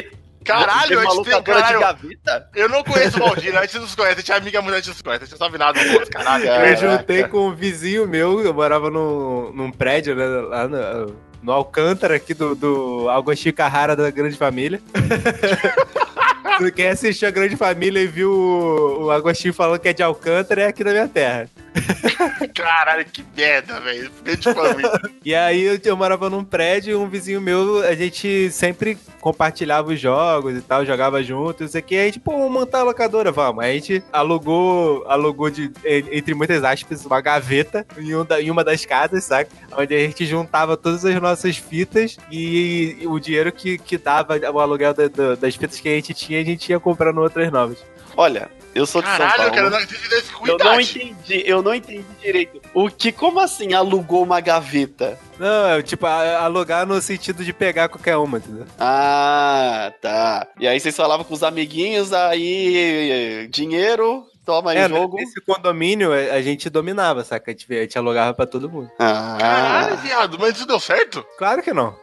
Caralho, a gente tem, caralho, de gaveta? Eu não conheço o Valdir, a gente não se conhece, a gente é amiga, mas a gente não se conhece, a gente não sabe nada do outro, caralho. Cara. Eu juntei com um vizinho meu, eu morava num, num prédio, né, lá no, no Alcântara, aqui do, do Agostinho Carrara da Grande Família. (laughs) (laughs) Quem assistiu a Grande Família e viu o, o Agostinho falando que é de Alcântara é aqui na minha terra. (laughs) Caralho, que merda, velho. Fiquei de família. (laughs) E aí eu, eu morava num prédio e um vizinho meu, a gente sempre compartilhava os jogos e tal, jogava juntos, isso aqui. Aí, tipo, vamos montar a locadora, vamos. Aí a gente alugou, alugou de, en- entre muitas aspas, uma gaveta em, um da- em uma das casas, saca? Onde a gente juntava todas as nossas fitas e, o dinheiro que, que dava o aluguel da- da- das fitas que a gente tinha, a gente ia comprando outras novas. Olha, eu sou de São Caralho, Paulo. cara, eu não Eu não entendi, eu não entendi direito. O que, como assim alugou uma gaveta? Não, é, tipo, alugar no sentido de pegar qualquer uma, entendeu? Ah, tá. E aí vocês falavam com os amiguinhos, aí dinheiro, toma É, jogo. nesse condomínio a a gente dominava, saca? A gente, a gente alugava pra todo mundo. Caralho, Ah, viado, mas isso deu certo? Claro que não.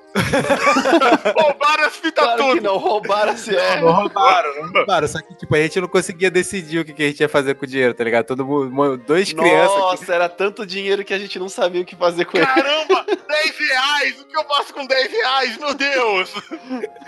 Roubaram as fitas claro que tudo. não, roubaram assim, ó. Não roubaram, não roubaram. Só que, tipo, a gente não conseguia decidir o que, que a gente ia fazer com o dinheiro, tá ligado? Todo mundo, dois crianças. Nossa, era tanto dinheiro que a gente não sabia o que fazer com ele. Caramba, 10 reais! O que eu faço com 10 reais? Meu Deus!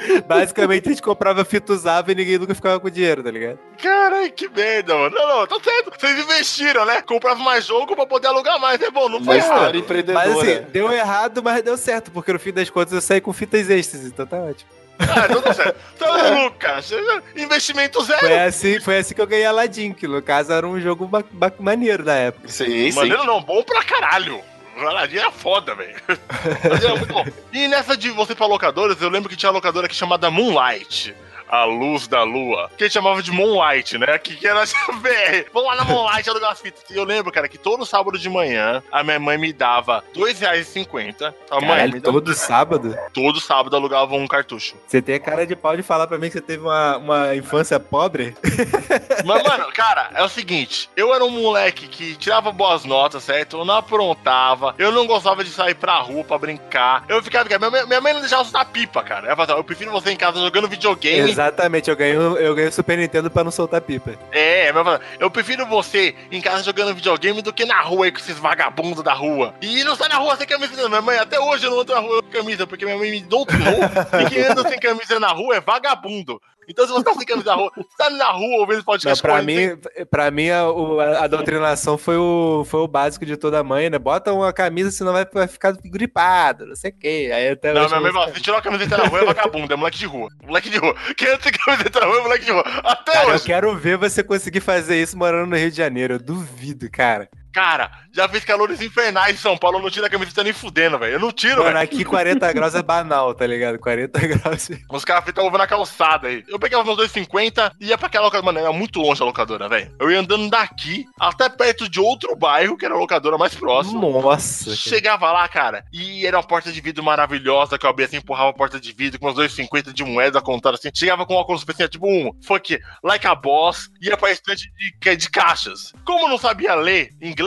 que, (laughs) basicamente, a gente comprava fita usava e ninguém nunca ficava com dinheiro, tá ligado? Caralho, que merda, mano. Não, não, tá certo. Vocês investiram, né? Compravam mais jogo pra poder alugar mais. É bom, não foi história errado. Mas assim, deu errado, mas deu certo, porque no fim das contas eu saí com fitas extras, então tá ótimo. Ah, então tá certo. Você (laughs) é. Você- Investimento zero. Foi assim, foi assim que eu ganhei Aladdin, que no caso era um jogo ba- ba- maneiro da época. Sim, sim. Maneiro não, bom pra caralho. Aladdin era foda, velho. (laughs) Mas era muito bom. E nessa de você pra locadoras, eu lembro que tinha uma locadora aqui chamada Moonlight. A luz da lua. Que gente chamava de Moonlight, né? Que, que era (laughs) BR. Vamos lá na Moonlight alugar as fitas. E eu lembro, cara, que todo sábado de manhã a minha mãe me dava R$ 2,50. A mãe Caralho, me dava... todo sábado? todo sábado alugava um cartucho. Você tem a cara de pau de falar pra mim que você teve uma, uma infância pobre? (laughs) Mas, mano, cara, é o seguinte: eu era um moleque que tirava boas notas, certo? Eu não aprontava, eu não gostava de sair pra rua pra brincar. Eu ficava, minha mãe, minha mãe não deixava eu soltar pipa, cara. Ela falava, eu prefiro você em casa jogando videogame. Exatamente, eu ganho, eu ganho Super Nintendo pra não soltar pipa. É, mãe falava, eu prefiro você em casa jogando videogame do que na rua aí com esses vagabundos da rua. E não sai na rua sem camisa. não. Minha mãe, até hoje eu não ando na rua com camisa, porque minha mãe me doutrinou que quem anda sem camisa na rua é vagabundo. Então, se você tá sem camisa na rua, você tá na rua ouvindo Não, podcast pra correndo mim, pra mim a, a- a doutrinação foi o, foi o básico de toda mãe, né? Bota uma camisa, senão vai, vai ficar gripado, não sei o quê. Aí até Não, minha mãe fala, se tirou a camiseta na rua é vagabundo, é moleque de rua. Moleque de rua. Quem camiseta é moleque de rua. Até Cara, eu hoje. quero ver você conseguir fazer isso morando no Rio de Janeiro. Eu duvido, cara. Cara, já fez calores infernais em São Paulo, eu não tiro a camiseta nem fudendo, velho. Eu não tiro, Mano, velho. aqui 40 (laughs) graus é banal, tá ligado? 40 graus. Os caras fritam ovo na calçada aí. Eu pegava meus 2,50 e ia pra aquela locadora. Mano, era muito longe a locadora, velho. Eu ia andando daqui até perto de outro bairro, que era a locadora mais próxima. Nossa. cara. Chegava lá, cara, e era uma porta de vidro maravilhosa que eu abria assim, empurrava a porta de vidro com uns 2,50 de moeda contada assim. Chegava com óculos assim, tipo um fuck, like a boss, ia pra estante de, de caixas. Como eu não sabia ler inglês,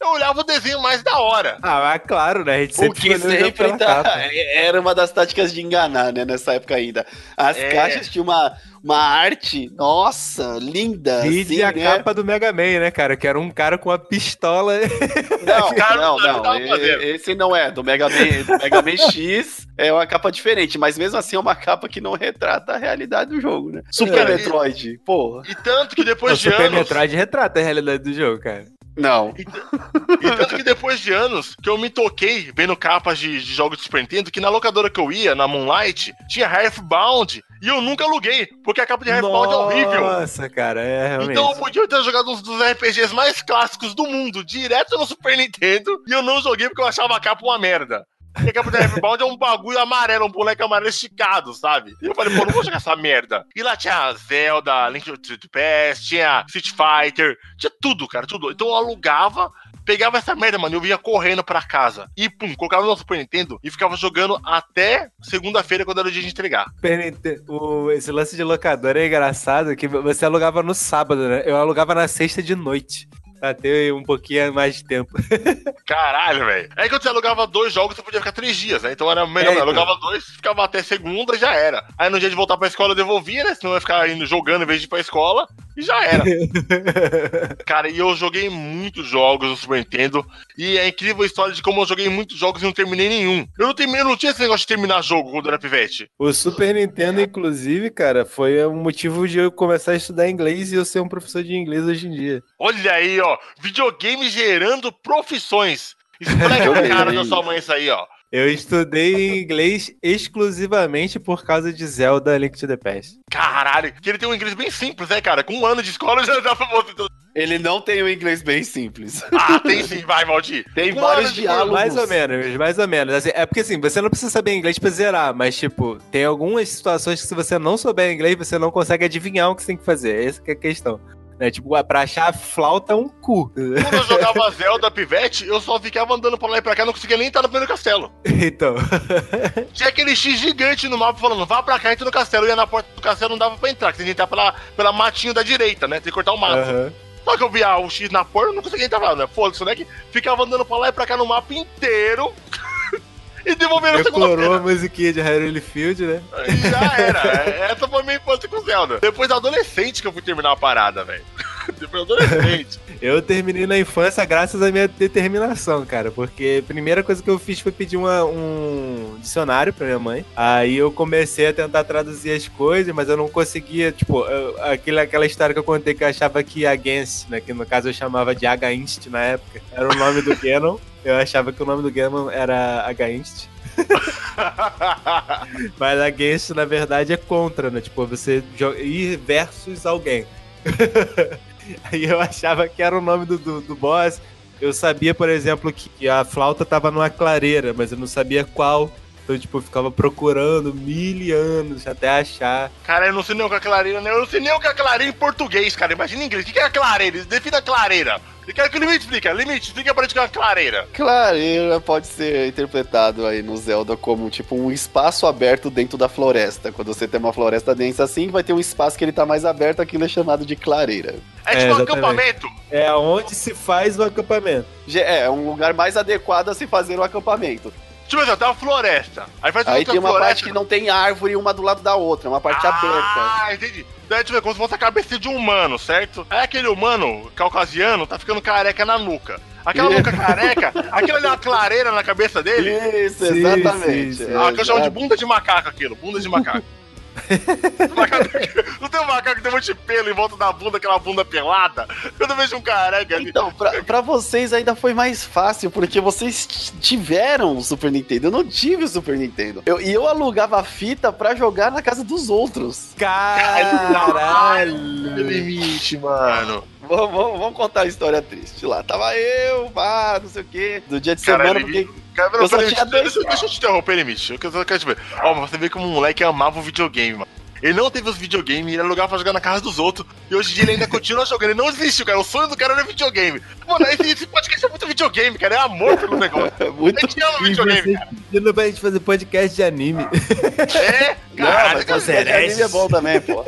eu olhava o desenho mais da hora. Ah, mas claro, né? A gente O sempre que escolheu o jogo sempre tá. capa. Era uma das táticas de enganar, né? Nessa época ainda. As É. caixas tinham uma, uma arte, nossa, linda. Vide assim, a né? capa do Mega Man, né, cara? Que era um cara com uma pistola. (laughs) Não, Cara, não, não não. e-. Esse não é. Do Mega Man, do Mega Man (laughs) X é uma capa diferente, mas mesmo assim é uma capa que não retrata a realidade do jogo, né? Super É. Metroid, porra. E tanto que O depois de Super anos. Metroid retrata a realidade do jogo, cara. Não. E tanto que depois de anos que eu me toquei vendo capas de, de jogos de Super Nintendo, que na locadora que eu ia, na Moonlight, tinha Earthbound. E eu nunca aluguei, porque a capa de Earthbound é horrível. Nossa, cara, é realmente. Então eu podia ter jogado uns dos RPGs mais clássicos do mundo, direto no Super Nintendo, e eu não joguei porque eu achava a capa uma merda. Capa de Earthbound é um bagulho amarelo, um boneco amarelo esticado, sabe? E eu falei, pô, não vou jogar essa merda. E lá tinha Zelda, Link to the Past, tinha Street Fighter, tinha tudo, cara, tudo. Então eu alugava, pegava essa merda, mano, eu ia correndo pra casa. E pum, colocava no Super Nintendo e ficava jogando até segunda-feira, quando era o dia de entregar. O- esse lance de locadora é engraçado que você alugava no sábado, né? Eu alugava na sexta de noite. Pra ter um pouquinho mais de tempo. (laughs) Caralho, velho. Aí quando você alugava dois jogos, você podia ficar três dias, né? Então era melhor. É, né? então. alugava dois, ficava até segunda já era. Aí no dia de voltar pra escola eu devolvia, né? Senão eu ia ficar indo jogando em vez de ir pra escola. E já era. (laughs) Cara, e eu joguei muitos jogos no Super Nintendo. E é incrível a história de como eu joguei muitos jogos e não terminei nenhum. Eu não, terminei, eu não tinha esse negócio de terminar jogo quando era pivete. O Super Nintendo, inclusive, cara, foi um motivo de eu começar a estudar inglês e eu ser um professor de inglês hoje em dia. Olha aí, ó. Videogame gerando profissões. Explica a cara da sua mãe isso aí, ó. Eu estudei inglês exclusivamente por causa de Zelda Link to the Past. Caralho, que ele tem um inglês bem simples, né, cara? Com um ano de escola já dá pra você. Ele não tem um inglês bem simples. Ah, tem sim, vai, Valdir. Tem um vários diálogos. Mais ou menos, mais ou menos. Assim, é porque assim, você não precisa saber inglês pra zerar, mas tipo, tem algumas situações que se você não souber inglês, você não consegue adivinhar o que você tem que fazer. Essa que é a questão. Né? Tipo, pra achar a flauta é um cu. Quando eu jogava (laughs) Zelda Pivete, eu só ficava andando pra lá e pra cá, não conseguia nem entrar no primeiro castelo. (laughs) então. (laughs) Tinha aquele X gigante no mapa falando, vá pra cá entra no castelo. Eu ia na porta do castelo, não dava pra entrar, que tinha que entrar pela, pela matinho da direita, né? Tem que cortar o mato. aham. Só que eu via o X na porta, eu não conseguia entrar lá, né? Foda-se, né? Que ficava andando pra lá e pra cá no mapa inteiro. E devolvendo a Decorou a segunda-feira. musiquinha de Hyrule Field, né? E já era. (laughs) É, Essa foi minha infância com Zelda. Depois da adolescente que eu fui terminar a parada, velho. (laughs) Depois adolescente. Eu terminei na infância graças à minha determinação, cara. Porque a primeira coisa que eu fiz foi pedir uma- um dicionário pra minha mãe. Aí eu comecei a tentar traduzir as coisas, mas eu não conseguia. Tipo, eu- aquele, aquela história que eu contei que eu achava que Against, né? Que no caso eu chamava de Against na época. Era o nome do (laughs) Ganon. Eu achava que o nome do Ganon era Against. (laughs) Mas Against, na verdade, é contra, né? Tipo, você ir versus alguém. (laughs) Aí eu achava que era o nome do, do, do boss. Eu sabia, por exemplo, que a flauta tava numa clareira, mas eu não sabia qual. Então, tipo, eu ficava procurando mil anos até achar. Cara, eu não sei nem o que é clareira, né? Eu não sei nem o que é clareira em português, cara. Imagina em inglês. O que é clareira? Defina clareira. Eu quero que o limite explica. Limite, explica pra gente o que é uma clareira. Clareira pode ser interpretado aí no Zelda como tipo um espaço aberto dentro da floresta. Quando você tem uma floresta densa assim, vai ter um espaço que ele tá mais aberto, aquilo é chamado de clareira. É, É, tipo um acampamento. É onde se faz o acampamento. Ge- É, um lugar mais adequado a se fazer um acampamento. Tipo assim, tem uma floresta. Aí faz Aí tem uma floresta. parte que não tem árvore uma do lado da outra, é uma parte aberta. Ah, entendi. Daí, tipo, é como se fosse a cabeça de um humano, certo? Aí aquele humano caucasiano tá ficando careca na nuca. Aquela nuca careca, aquilo ali é uma clareira na cabeça dele. Isso, Sim, exatamente. sim, sim. É, Ah, que eu chamo de bunda de macaco aquilo, bunda de macaco. (laughs) Macaco- não tem um macaco que tem um monte de pelo em volta da bunda, aquela bunda pelada? Quando eu vejo um careca ali. Então, pra, pra vocês ainda foi mais fácil, porque vocês tiveram o Super Nintendo. Eu não tive o Super Nintendo. Eu- e eu alugava fita pra jogar na casa dos outros. Caralho! limite, mano. Vamos, vamos- vamos contar a história triste lá. Tava eu, pá, não sei o quê, do dia de Cara, semana, porque Cara, Eu só tinha deixa, dois deixa- deixa eu te interromper, limite. Eu quero, eu quero te ver. Ó, você vê como um moleque amava o videogame, mano. Ele não teve os videogames, ele alugava pra jogar na casa dos outros. E hoje em dia ele ainda continua (laughs) jogando. Ele não desistiu, cara. O sonho do cara era videogame. Mano, esse, esse podcast é muito videogame, cara. É amor pelo negócio. é (laughs) muito. A gente ama videogame, vocês cara. pedindo pra gente fazer podcast de anime. É, (laughs) Não, cara. mas podcast de anime é bom também, pô.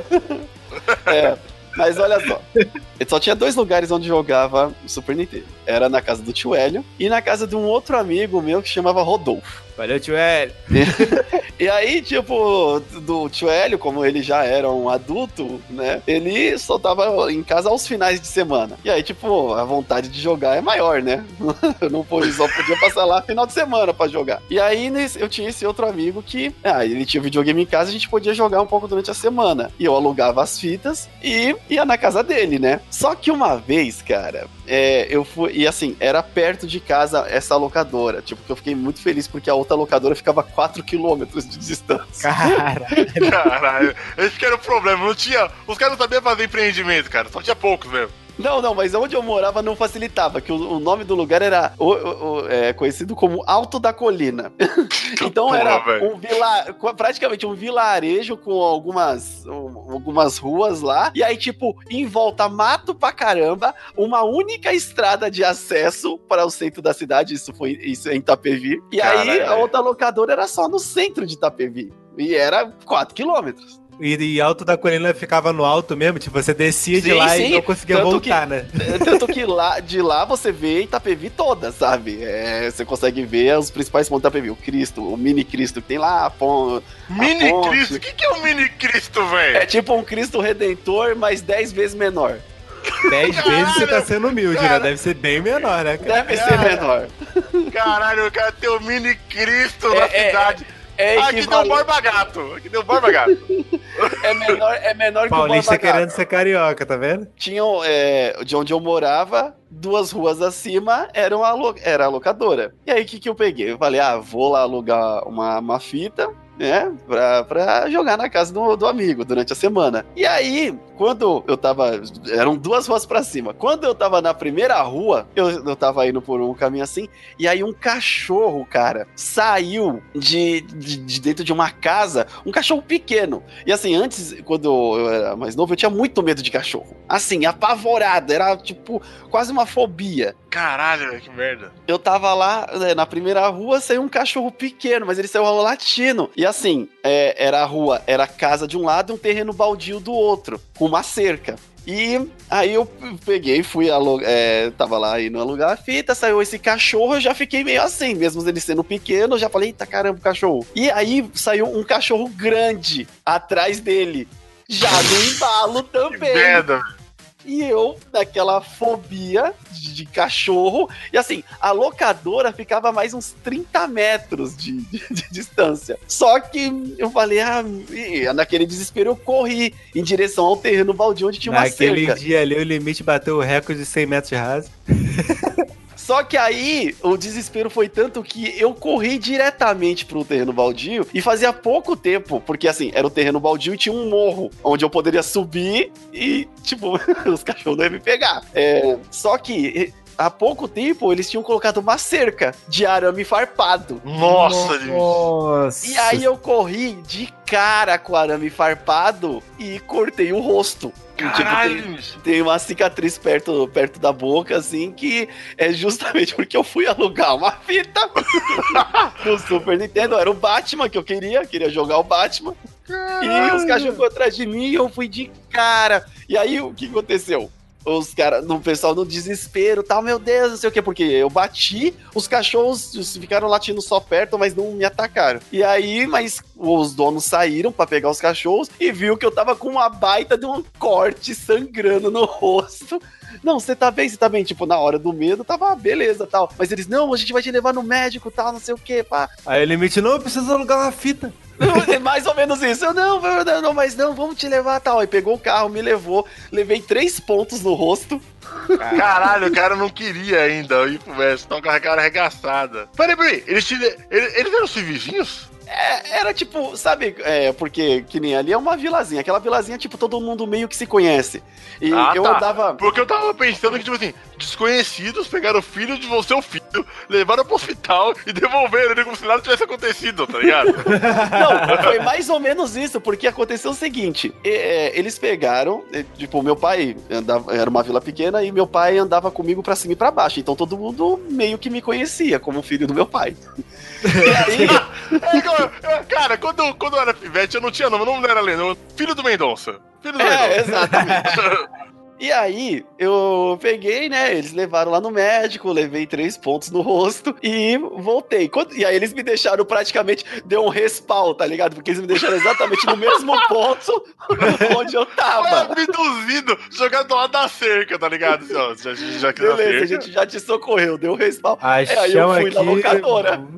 É. Mas olha só. Ele só tinha dois lugares onde jogava Super Nintendo. Era na casa do tio Hélio e na casa de um outro amigo meu que chamava Rodolfo. Valeu, tio Hélio. (laughs) E aí, tipo, do tio Hélio, como ele já era um adulto, né? Ele só tava em casa aos finais de semana. E aí, tipo, a vontade de jogar é maior, né? (laughs) Eu não podia, só podia passar lá final de semana pra jogar. E aí, eu tinha esse outro amigo que, ah, ele tinha videogame em casa, a gente podia jogar um pouco durante a semana. E eu alugava as fitas e ia na casa dele, né? Só que uma vez, cara, é, eu fui. E assim, era perto de casa essa locadora. Tipo, que eu fiquei muito feliz porque a outra locadora ficava a 4 quilômetros de distância. Cara, Caralho, esse que era o problema. Não tinha. Os caras não sabiam fazer empreendimento, cara. Só tinha poucos mesmo. Não, não, mas onde eu morava não facilitava, que o, o nome do lugar era o- o- é, conhecido como Alto da Colina. (laughs) então Porra, era um vila, praticamente um vilarejo com algumas, um- algumas ruas lá, e aí, tipo, em volta mato pra caramba, uma única estrada de acesso para o centro da cidade, isso foi isso é em Itapevi, e aí Caralho. a outra locadora era só no centro de Itapevi. E era 4 quilômetros. E, e alto da colina ficava no alto mesmo, tipo, você descia de Sim, lá sim. e não conseguia Tanto voltar, né? (laughs) Tanto que lá, de lá você vê Itapevi toda, sabe? É, você consegue ver os principais pontos de Itapevi. O Cristo, o mini Cristo que tem lá, a pon- Mini ponte. Cristo? O que, que é um Mini Cristo, velho? É tipo um Cristo Redentor, mas 10 vezes menor. Dez vezes você tá sendo humilde, Cara. né? Deve ser bem menor, né, cara? Deve ser menor. Caralho, o cara tem o Mini Cristo É, na é, cidade. É, Aqui deu equivalente- Borba Gato. Aqui deu Borba Gato. (laughs) é menor, é menor que o Borba Gato. querendo ser carioca, tá vendo? Tinham, é, de onde eu morava, duas ruas acima eram a lo- era a locadora. E aí, o que, que eu peguei? Eu falei, ah, vou lá alugar uma, uma fita, né, pra, pra jogar na casa do, do amigo durante a semana. E aí, quando eu tava. Eram duas ruas pra cima. Quando eu tava na primeira rua, eu, eu tava indo por um caminho assim, e aí um cachorro, cara, saiu de, de, de dentro de uma casa, um cachorro pequeno. E assim, antes, quando eu era mais novo, eu tinha muito medo de cachorro. Assim, apavorado, era tipo quase uma fobia. Caralho, velho, que merda. Eu tava lá né, na primeira rua, saiu um cachorro pequeno, mas ele saiu latindo. E assim, é, era a rua, era a casa de um lado e um terreno baldio do outro, com uma cerca. E aí eu peguei, fui alugar, é, tava lá indo alugar a fita, saiu esse cachorro, eu já fiquei meio assim, mesmo ele sendo pequeno, eu já falei, eita caramba, cachorro. E aí saiu um cachorro grande atrás dele, já no embalo Que também. merda, velho. E eu, naquela fobia de, de cachorro. E assim, a locadora ficava a mais uns 30 metros de, de- de distância. Só que eu falei, ah, naquele desespero eu corri em direção ao terreno baldio onde tinha uma Naquele cerca. dia ali, o limite bateu o recorde de 100 metros de raso. (laughs) Só que aí o desespero foi tanto que eu corri diretamente pro terreno baldio e fazia pouco tempo, porque assim, era o terreno baldio e tinha um morro onde eu poderia subir e, tipo, (laughs) os cachorros não iam me pegar. É, só que há pouco tempo eles tinham colocado uma cerca de arame farpado. Nossa. Nossa. E aí eu corri de cara com o arame farpado e cortei o rosto. E, tipo, tem- Caralho. tem uma cicatriz perto, perto da boca, assim, que é justamente porque eu fui alugar uma fita (laughs) do Super Nintendo. Era o Batman que eu queria, queria jogar o Batman. E os cachorros atrás de mim e eu fui de cara. E aí o que aconteceu? Os caras, no pessoal no desespero, tal, meu Deus, não sei o que, porque eu bati, os cachorros ficaram latindo só perto, mas não me atacaram. E aí, mas os donos saíram pra pegar os cachorros e viu que eu tava com uma baita de um corte sangrando no rosto. Não, você tá bem, você tá bem. Tipo, na hora do medo, tava beleza tal. Mas eles, não, a gente vai te levar no médico tal, não sei o que, pá. Aí o limite, não, eu preciso alugar uma fita. Não, (laughs) é mais ou menos isso. Eu, não, não, não, mas não, vamos te levar tal. Aí pegou o carro, me levou, levei três pontos no rosto. Caralho, o cara não queria ainda ir pro então com a cara arregaçada. Peraí, peraí, eles, te, eles, eles eram seus vizinhos? É, era tipo, sabe, é, porque que nem ali é uma vilazinha. Aquela vilazinha, tipo, todo mundo meio que se conhece. E Ah, eu tá. andava. Porque eu tava pensando que, tipo assim, desconhecidos pegaram o filho de você, o filho, levaram pro hospital e devolveram ele como se nada tivesse acontecido, tá ligado? (laughs) Não, foi mais ou menos isso, porque aconteceu o seguinte: é, eles pegaram, é, tipo, meu pai andava, era uma vila pequena e meu pai andava comigo pra cima e pra baixo. Então todo mundo meio que me conhecia como filho do meu pai. (laughs) E aí, É, cara, é, Cara, quando, quando eu era pivete, eu não tinha nome, meu nome não era Leno, filho do Mendonça. Filho do é, Mendonça. exatamente. (laughs) E aí, eu peguei, né? Eles levaram lá no médico, levei três pontos no rosto e voltei. Quando- e aí eles me deixaram praticamente, deu um respawn, tá ligado? Porque eles me deixaram exatamente no mesmo (laughs) ponto (laughs) onde eu tava. abduzido, jogado do lado da cerca, tá ligado? Já, já que Beleza, a gente já te socorreu, deu um respawn. É, aí eu fui na locadora. (laughs)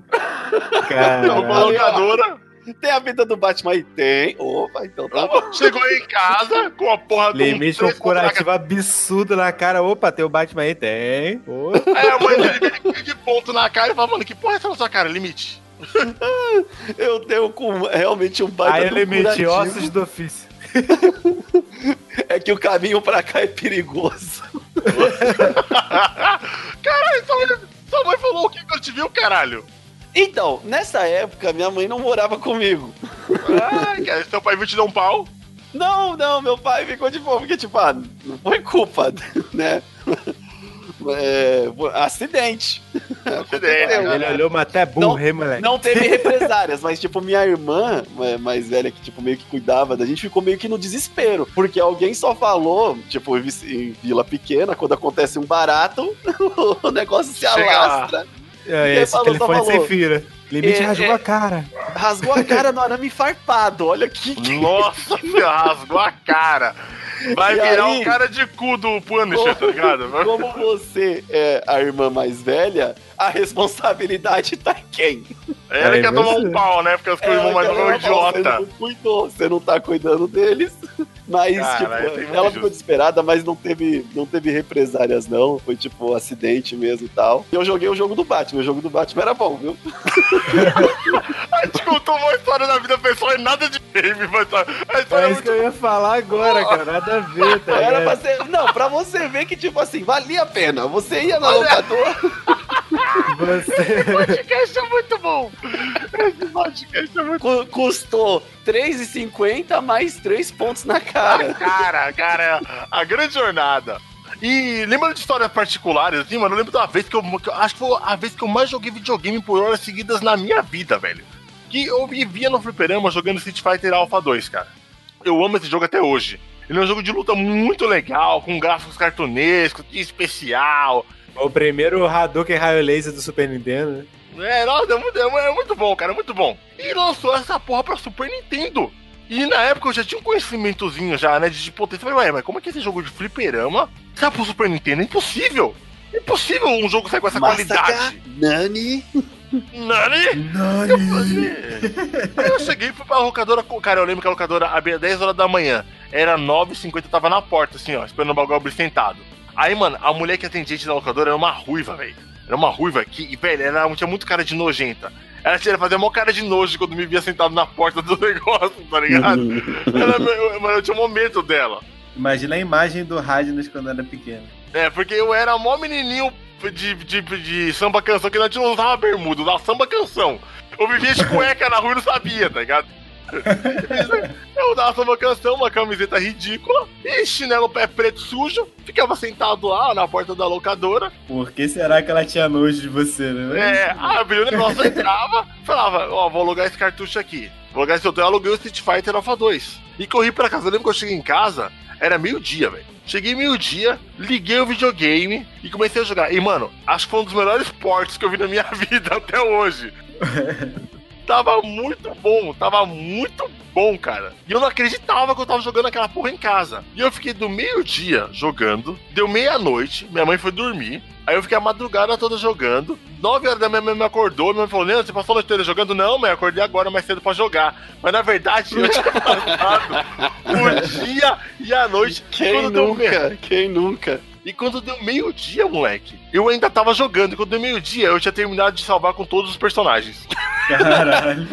Uma Cara, locadora. Tem a vida do Batman aí? Tem. Opa, então tá bom. (laughs) Chegou em casa com a porra do limite três corporativo absurdo na cara. Opa, tem o Batman aí? Tem. Cara. Aí a mãe dele de ponto na cara e falou, mano, que porra é essa na sua cara? Limite. (laughs) Eu tenho com realmente um baita Aí do limite curativo. ossos do ofício. (laughs) É que o caminho pra cá é perigoso. Caralho, sua mãe, sua mãe falou o que que eu te viu, caralho? Então, nessa época, minha mãe não morava comigo. Cara, seu pai veio te dar um pau. Não, não, meu pai ficou de boa, porque, tipo, ah, não foi culpa, (laughs) né? É, acidente. Acidente. Ele olhou, mas até burro, hein, moleque. Não teve (laughs) represárias, mas, tipo, minha irmã é, mais velha, que, tipo, meio que cuidava da gente, ficou meio que no desespero. Porque alguém só falou, tipo, em vila pequena, quando acontece um barato, (laughs) o negócio se Chega lá. É, esse falou, telefone falou. sem fira. Limite É, rasgou é. a cara. Rasgou a cara no arame farpado. Olha que. Nossa, (laughs) rasgou a cara. Vai E virar aí? um cara de cu do Punisher, tá ligado? Como você é a irmã mais velha, a responsabilidade tá em quem? Ela Aí quer tomar um pau, né? Porque as coisas Ela mais é um fala, Você idiota. não cuidou, você não tá cuidando deles. Mas, Caralho, tipo, muito ela ficou desesperada, mas não teve, não teve represárias, não. Foi, tipo, acidente mesmo e tal. E eu joguei o jogo do Batman. O jogo do Batman era bom, viu? (laughs) A gente contou uma história da vida pessoal e nada de game, mas tá- a história É é isso que muito eu ia falar agora, cara. Nada a ver, tá Era pra ser. Não, pra você ver que, tipo assim, valia a pena. Você ia na locadora. (laughs) Você... podcast é muito bom. Esse podcast é muito cu- custou R$3,50 mais 3 pontos na cara. Cara, cara, a grande jornada. E lembrando de histórias particulares, assim, mano, eu lembro da vez que eu, que eu- Acho que foi a vez que eu mais joguei videogame por horas seguidas na minha vida, velho. Que eu vivia no fliperama jogando Street Fighter Alpha 2, cara. Eu amo esse jogo até hoje. Ele é um jogo de luta muito legal, com gráficos cartunescos, especial. O primeiro Hadouken Raio Laser do Super Nintendo, né? É, nossa, é muito, é é muito bom, cara, é muito bom. E lançou essa porra pra Super Nintendo. E na época eu já tinha um conhecimentozinho já, né, de potência. Eu falei, ué, mas como é que esse jogo de fliperama sai pro Super Nintendo? É impossível. É impossível um jogo sair com essa qualidade. Nani. Nani? Aí eu cheguei e fui pra locadora. com- Cara, eu lembro que a locadora abria 10 horas da manhã. Era 9h50, eu tava na porta, assim, ó, esperando o bagulho abrir sentado. Aí, mano, a mulher que atendia a gente na locadora era uma ruiva, velho. Era uma ruiva que, e, velho, ela tinha muito cara de nojenta. Ela tinha fazia mó cara de nojo quando me via sentado na porta do (laughs) negócio, tá ligado? (laughs) Ela, eu, mano, eu tinha um momento dela. Imagina a imagem do Radness quando era pequeno. É, porque eu era mó menininho de, de, de samba canção, que nós não usava bermuda, usava samba canção. Eu vivia de cueca na rua e não sabia, tá ligado? Eu usava samba canção, uma camiseta ridícula, e chinelo pé preto sujo, ficava sentado lá na porta da locadora. Por que será que ela tinha nojo de você, né? É, abriu o negócio, entrava, falava, ó, vou alugar esse cartucho aqui. Vou alugar esse outro, eu aluguei o Street Fighter Alpha 2. E corri pra casa, eu lembro que eu cheguei em casa, era meio-dia, velho. Cheguei meio-dia, liguei o videogame e comecei a jogar. E, mano, acho que foi um dos melhores portes que eu vi na minha (laughs) vida até hoje. (laughs) tava muito bom, tava muito bom, cara. E eu não acreditava que eu tava jogando aquela porra em casa. E eu fiquei do meio-dia jogando, deu meia-noite, minha mãe foi dormir. Aí eu fiquei a madrugada toda jogando. 9 horas da minha mãe me acordou, minha mãe falou: Leandro, você passou a noite inteira jogando? Não, mãe, acordei agora mais cedo pra jogar. Mas na verdade eu tinha (laughs) passado o dia e a noite. Quem Quando deu nunca? Quem nunca? e quando deu meio-dia, moleque, eu ainda tava jogando. E quando deu meio-dia, eu tinha terminado de salvar com todos os personagens. Caralho.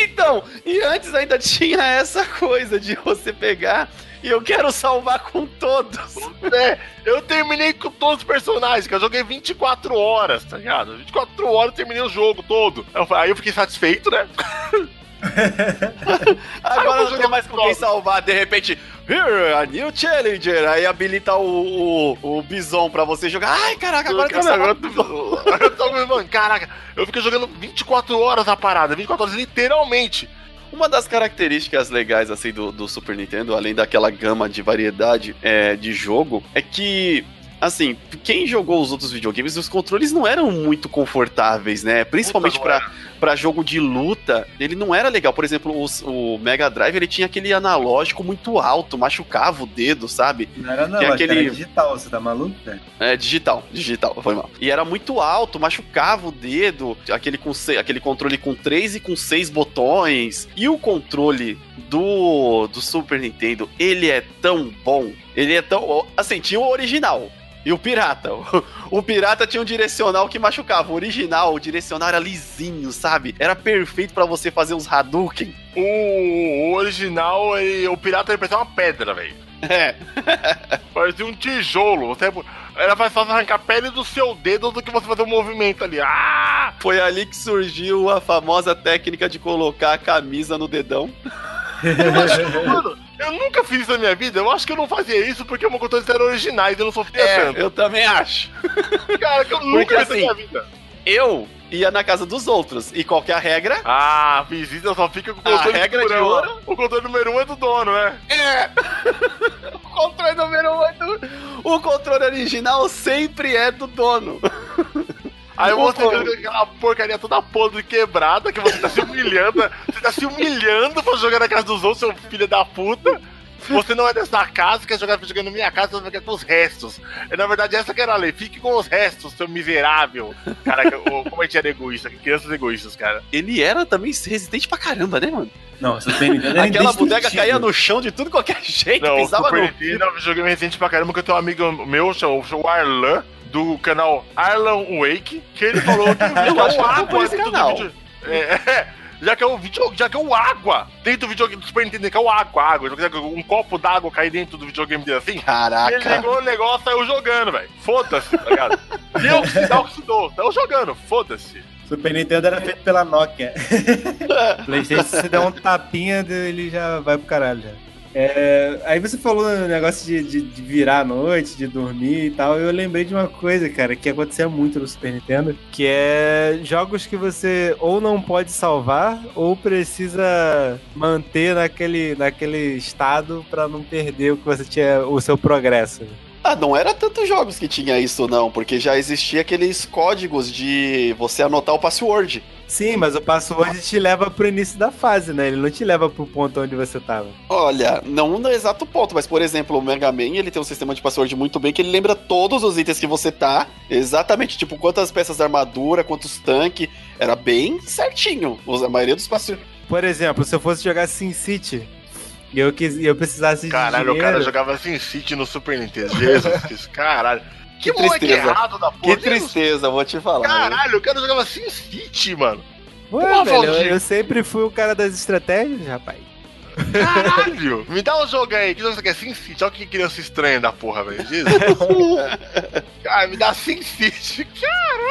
Então, e antes ainda tinha essa coisa de você pegar E eu quero salvar com todos. É, eu terminei com todos os personagens, que eu joguei 24 horas, tá ligado? 24 horas eu terminei o jogo todo. Aí eu, falei- aí eu fiquei satisfeito, né? (laughs) Agora eu não tem mais com quem salvar, de repente. Here, a new challenger. Aí habilita o, o, o Bison pra você jogar. Ai, caraca, agora tem que (laughs) agora eu tô- agora eu tô mano, caraca, eu fiquei jogando 24 horas a parada, 24 horas literalmente. Uma das características legais assim do, do Super Nintendo, além daquela gama de variedade é, de jogo, é que assim, quem jogou os outros videogames, os controles não eram muito confortáveis, né? Principalmente Puta, pra jogo de luta, ele não era legal. Por exemplo, os- o, Mega Drive ele tinha aquele analógico muito alto, machucava o dedo, sabe? Não era não, Que é era aquele- digital, você tá maluco? É, digital, digital, foi mal. E era muito alto, machucava o dedo, aquele, com se- aquele controle com 3 e com 6 botões. E o controle do, do Super Nintendo, ele é tão bom, ele é tão. Assim, tinha o original. E o pirata. O, o pirata tinha um direcional que machucava. O original, o direcional era lisinho, sabe? Era perfeito pra você fazer uns Hadouken. O, o original, ele- o pirata ele parecia uma pedra, velho. É. Parecia um tijolo. Você, era mais fácil arrancar a pele do seu dedo do que você fazer um movimento ali. Ah! Foi ali que surgiu a famosa técnica de colocar a camisa no dedão. Mano, eu nunca fiz isso na minha vida. Eu acho que eu não fazia isso porque meu controle eram originais e eu não sofria É, tanto. eu também acho. (laughs) Cara, que eu Porque nunca fiz assim- na minha vida. Eu ia na casa dos outros. E qual que é a regra? Ah, fiz isso, eu só fico com o A controle regra de ouro? O controle número um é do dono, né? É! (laughs) o controle número um é do... O controle original sempre é do dono. Aí O você controle- joga aquela porcaria toda podre e quebrada, que você tá se humilhando, você tá se humilhando pra jogar na casa dos outros, seu filho da puta. Você não é dessa casa, quer jogar videogame na minha casa, você vai ficar com os restos. E, na verdade, essa que era a lei. Fique com os restos, seu miserável. Caraca, ô, como a gente era egoísta, que crianças egoístas, cara. Ele era também resistente pra caramba, né, mano? Não, Super Nintendo era Aquela bodega caía no chão de tudo qualquer (laughs) jeito, Não, pisava no... É um videogame recente pra caramba, que eu tenho um amigo meu, o Arlan, do canal Arlan Wake, que ele falou que, (laughs) que é acho que o eu água dentro do canal. vídeo. É, é, já que é o vídeo, já que é o água dentro do videogame do Super Nintendo, que é o água, água. Que Um copo d'água cair dentro do videogame dele assim. Ele Caraca. ligou o negócio e saiu jogando, velho. Foda-se, tá ligado? Deu oxidar, oxidou. Saiu jogando, foda-se. Super Nintendo era feito pela Nokia. (laughs) Playstation, se der um tapinha, ele já vai pro caralho. Já. É, aí você falou no negócio de, de, de virar à noite, de dormir e tal. Eu lembrei de uma coisa, cara, que acontecia muito no Super Nintendo, que é jogos que você ou não pode salvar ou precisa manter naquele, naquele estado pra não perder o que você tinha, o seu progresso. Ah, não era tantos jogos que tinha isso, não, porque já existia aqueles códigos de você anotar o password. Sim, mas o password te leva pro início da fase, né? Ele não te leva pro ponto onde você tava. Olha, não no exato ponto, mas por exemplo, o Mega Man, ele tem um sistema de password muito bem que ele lembra todos os itens que você tá, exatamente, tipo, quantas peças de armadura, quantos tanques, era bem certinho. Os- A maioria dos passwords. Por exemplo, se eu fosse jogar Sin City e eu, quis, eu precisasse de Caralho, o dinheiro... cara jogava Sin City no Super Nintendo. Jesus caralho. Que, Que moleque tristeza. errado da Que porra. tristeza, vou te falar. Caralho, o cara jogava Sin City, mano. Ué, Porra, velho, eu, eu sempre fui o cara das estratégias, rapaz. Caralho! Me dá um jogo aí. Que jogo você quer? Sin City. Olha que criança estranha da porra, velho. Jesus. (laughs) Cara, me dá Sin City.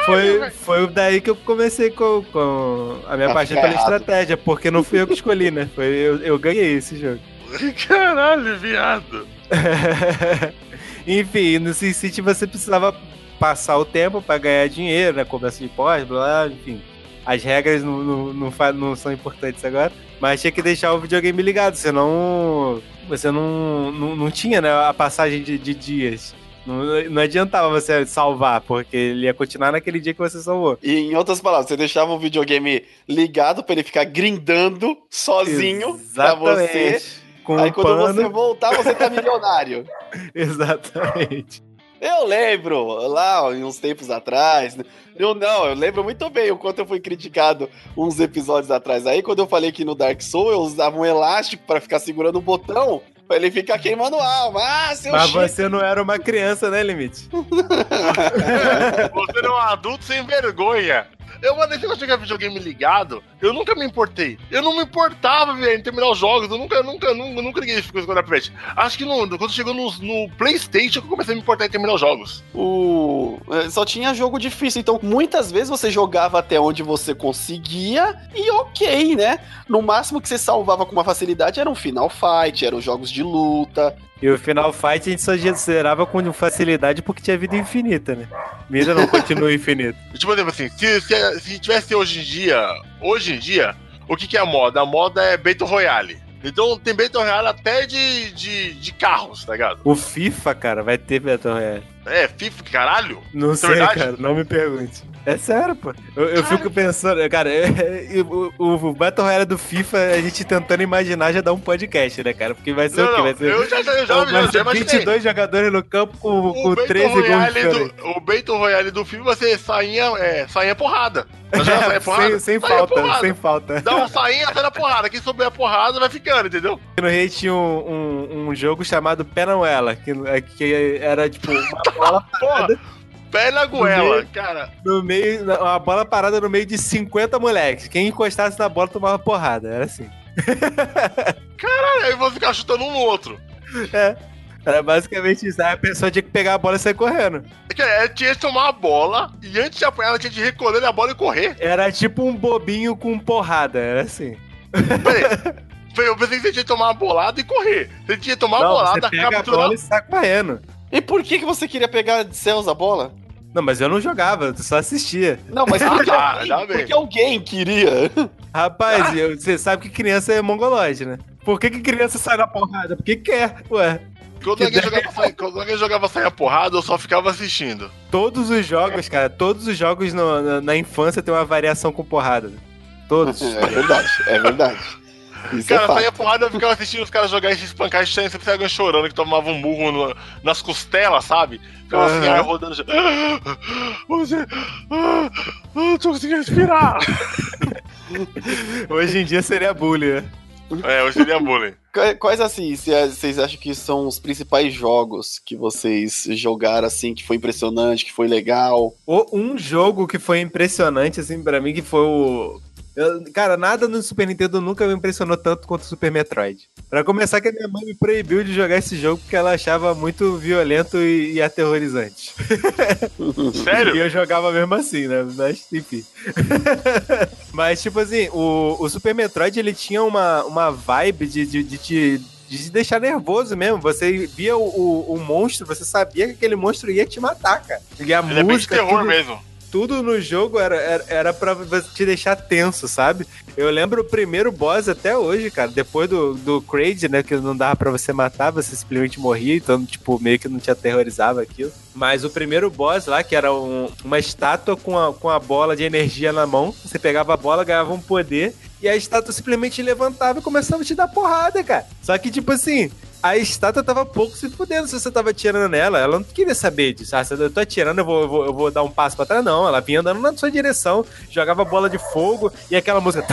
Foi, foi daí que eu comecei com, com a minha Tá paixão pela estratégia, porque não fui eu que escolhi, né? Foi, eu, eu ganhei esse jogo. (laughs) Caralho, viado. (laughs) Enfim, no SimCity você precisava passar o tempo pra ganhar dinheiro, né? Cobrança de impostos, blá, blá, enfim. As regras não, não, não, não são importantes agora. Mas tinha que deixar o videogame ligado, senão você não, não, não tinha né, a passagem de, de dias. Não, não adiantava você salvar, porque ele ia continuar naquele dia que você salvou. E em outras palavras, você deixava o videogame ligado pra ele ficar grindando sozinho pra você. Com Aí um quando você pano. voltar, você tá milionário. (laughs) Exatamente. Eu lembro, lá uns tempos atrás. Eu não, eu lembro muito bem o quanto eu fui criticado uns episódios atrás. Aí, quando eu falei que no Dark Souls eu usava um elástico pra ficar segurando o botão, pra ele ficar queimando alma. Ah, seu Mas Chico! você não era uma criança, né, Limite? (laughs) (laughs) Você não é um adulto sem vergonha. Eu mandei esse negócio de videogame ligado, eu nunca me importei. Eu não me importava, velho, em terminar os jogos. Eu nunca, nunca, nunca, nunca liguei coisas quando era. Acho que no, quando chegou no, no Playstation que eu comecei a me importar em terminar os jogos. O... é, Só tinha jogo difícil, então muitas vezes você jogava até onde você conseguia e ok, né? No máximo que você salvava com uma facilidade era um Final Fight, eram jogos de luta. E o Final Fight a gente só zerava com facilidade porque tinha vida infinita, né? Vida não continua infinita. (laughs) Tipo, exemplo, assim, se, se, se tivesse hoje em dia, hoje em dia, o que, que é a moda? A moda é Battle Royale. Então tem Battle Royale até de, de, de carros, tá ligado? O FIFA, cara, vai ter Battle Royale. É, FIFA, caralho? Não é sei, verdade? cara, não me pergunte. É sério, pô. Eu, eu fico pensando, cara, é- é- o, o, o Battle Royale do FIFA, a gente tentando imaginar já dá um podcast, né, cara? Porque vai ser Não, o quê? Vai ser, eu já, já, já, vai ser imaginei. 22 jogadores no campo com, O com Battle 13 gols Royale diferentes. do, o Battle Royale do filme vai ser sainha, é, sainha porrada. Sainha (laughs) porrada? sem, sem falta, porrada. sem falta. Dá uma sainha, sai na porrada. Quem souber a porrada vai ficando, entendeu? No Rei tinha um, um, um jogo chamado Penuela, que, que era tipo uma (laughs) bola Porra, pé na goela, meio. cara. no meio, uma bola parada no meio de 50 moleques. Quem encostasse na bola tomava porrada, era assim. (laughs) Aí eu vou ficar chutando um no outro. Era basicamente isso. Aí a pessoa tinha que pegar a bola e sair correndo. É que é, tinha que tomar a bola e antes de apanhar, ela tinha de recolher a bola e correr. Era tipo um bobinho com porrada, era assim. Peraí. (laughs) Eu pensei que você tinha que tomar uma bolada e correr. Você tinha que tomar a Não, bolada, você pega a capturar. bola e sai correndo. E por que, que você queria pegar de céus a bola? Não, mas eu não jogava, eu só assistia. Não, mas (laughs) Ah, porque, tá, alguém, porque alguém queria. Rapaz, eu- você sabe que criança é mongoloide, né? Por que, que criança sai na porrada? Porque quer, ué. Quando Que alguém, (laughs) jogava, quando alguém jogava saia porrada, eu só ficava assistindo. Todos os jogos, cara, todos os jogos no- na, na infância tem uma variação com porrada. Todos. É verdade, é verdade. Isso é Cara, fato. saia porrada, eu ficava assistindo os caras jogarem e se espancar e sempre alguém chorando que tomava um burro no- nas costelas, sabe? Ficava assim, Aham. aí rodando. assim, "Ah, Você. Ah, ah, não tô conseguindo respirar. (laughs) Hoje em dia seria bullying, né? é, hoje seria bullying. Qua- Quais assim, cê- vocês acham que são os principais jogos que vocês jogaram assim, que foi impressionante, que foi legal? Um jogo que foi impressionante, assim, pra mim, que foi o. eu- cara, nada no Super Nintendo nunca me impressionou tanto quanto o Super Metroid. Pra começar, que a minha mãe me proibiu de jogar esse jogo porque ela achava muito violento e, e aterrorizante. (laughs) E Sério? eu jogava mesmo assim, né? Mas, enfim. (laughs) Mas, tipo assim, o, o Super Metroid, ele tinha uma, uma vibe de, de, de te de te deixar nervoso mesmo. Você via o, o, o monstro, você sabia que aquele monstro ia te matar, cara. E a Ele é bem de música, terror tudo, mesmo. Tudo no jogo era, era, era pra te deixar tenso, sabe? Eu lembro o primeiro boss até hoje, cara. Depois do, do Kraid, né? Que não dava pra você matar, você simplesmente morria. Então, tipo, meio que não te aterrorizava aquilo. Mas o primeiro boss lá, que era um- uma estátua com a, com a bola de energia na mão. Você pegava a bola, ganhava um poder. E a estátua simplesmente levantava e começava a te dar porrada, cara. Só que, tipo assim, a estátua tava pouco se fudendo se você tava atirando nela. Ela não queria saber disso. Ah, se eu tô atirando, eu vou, eu vou, eu vou dar um passo pra trás. Não, ela vinha andando na sua direção, jogava bola de fogo e aquela música.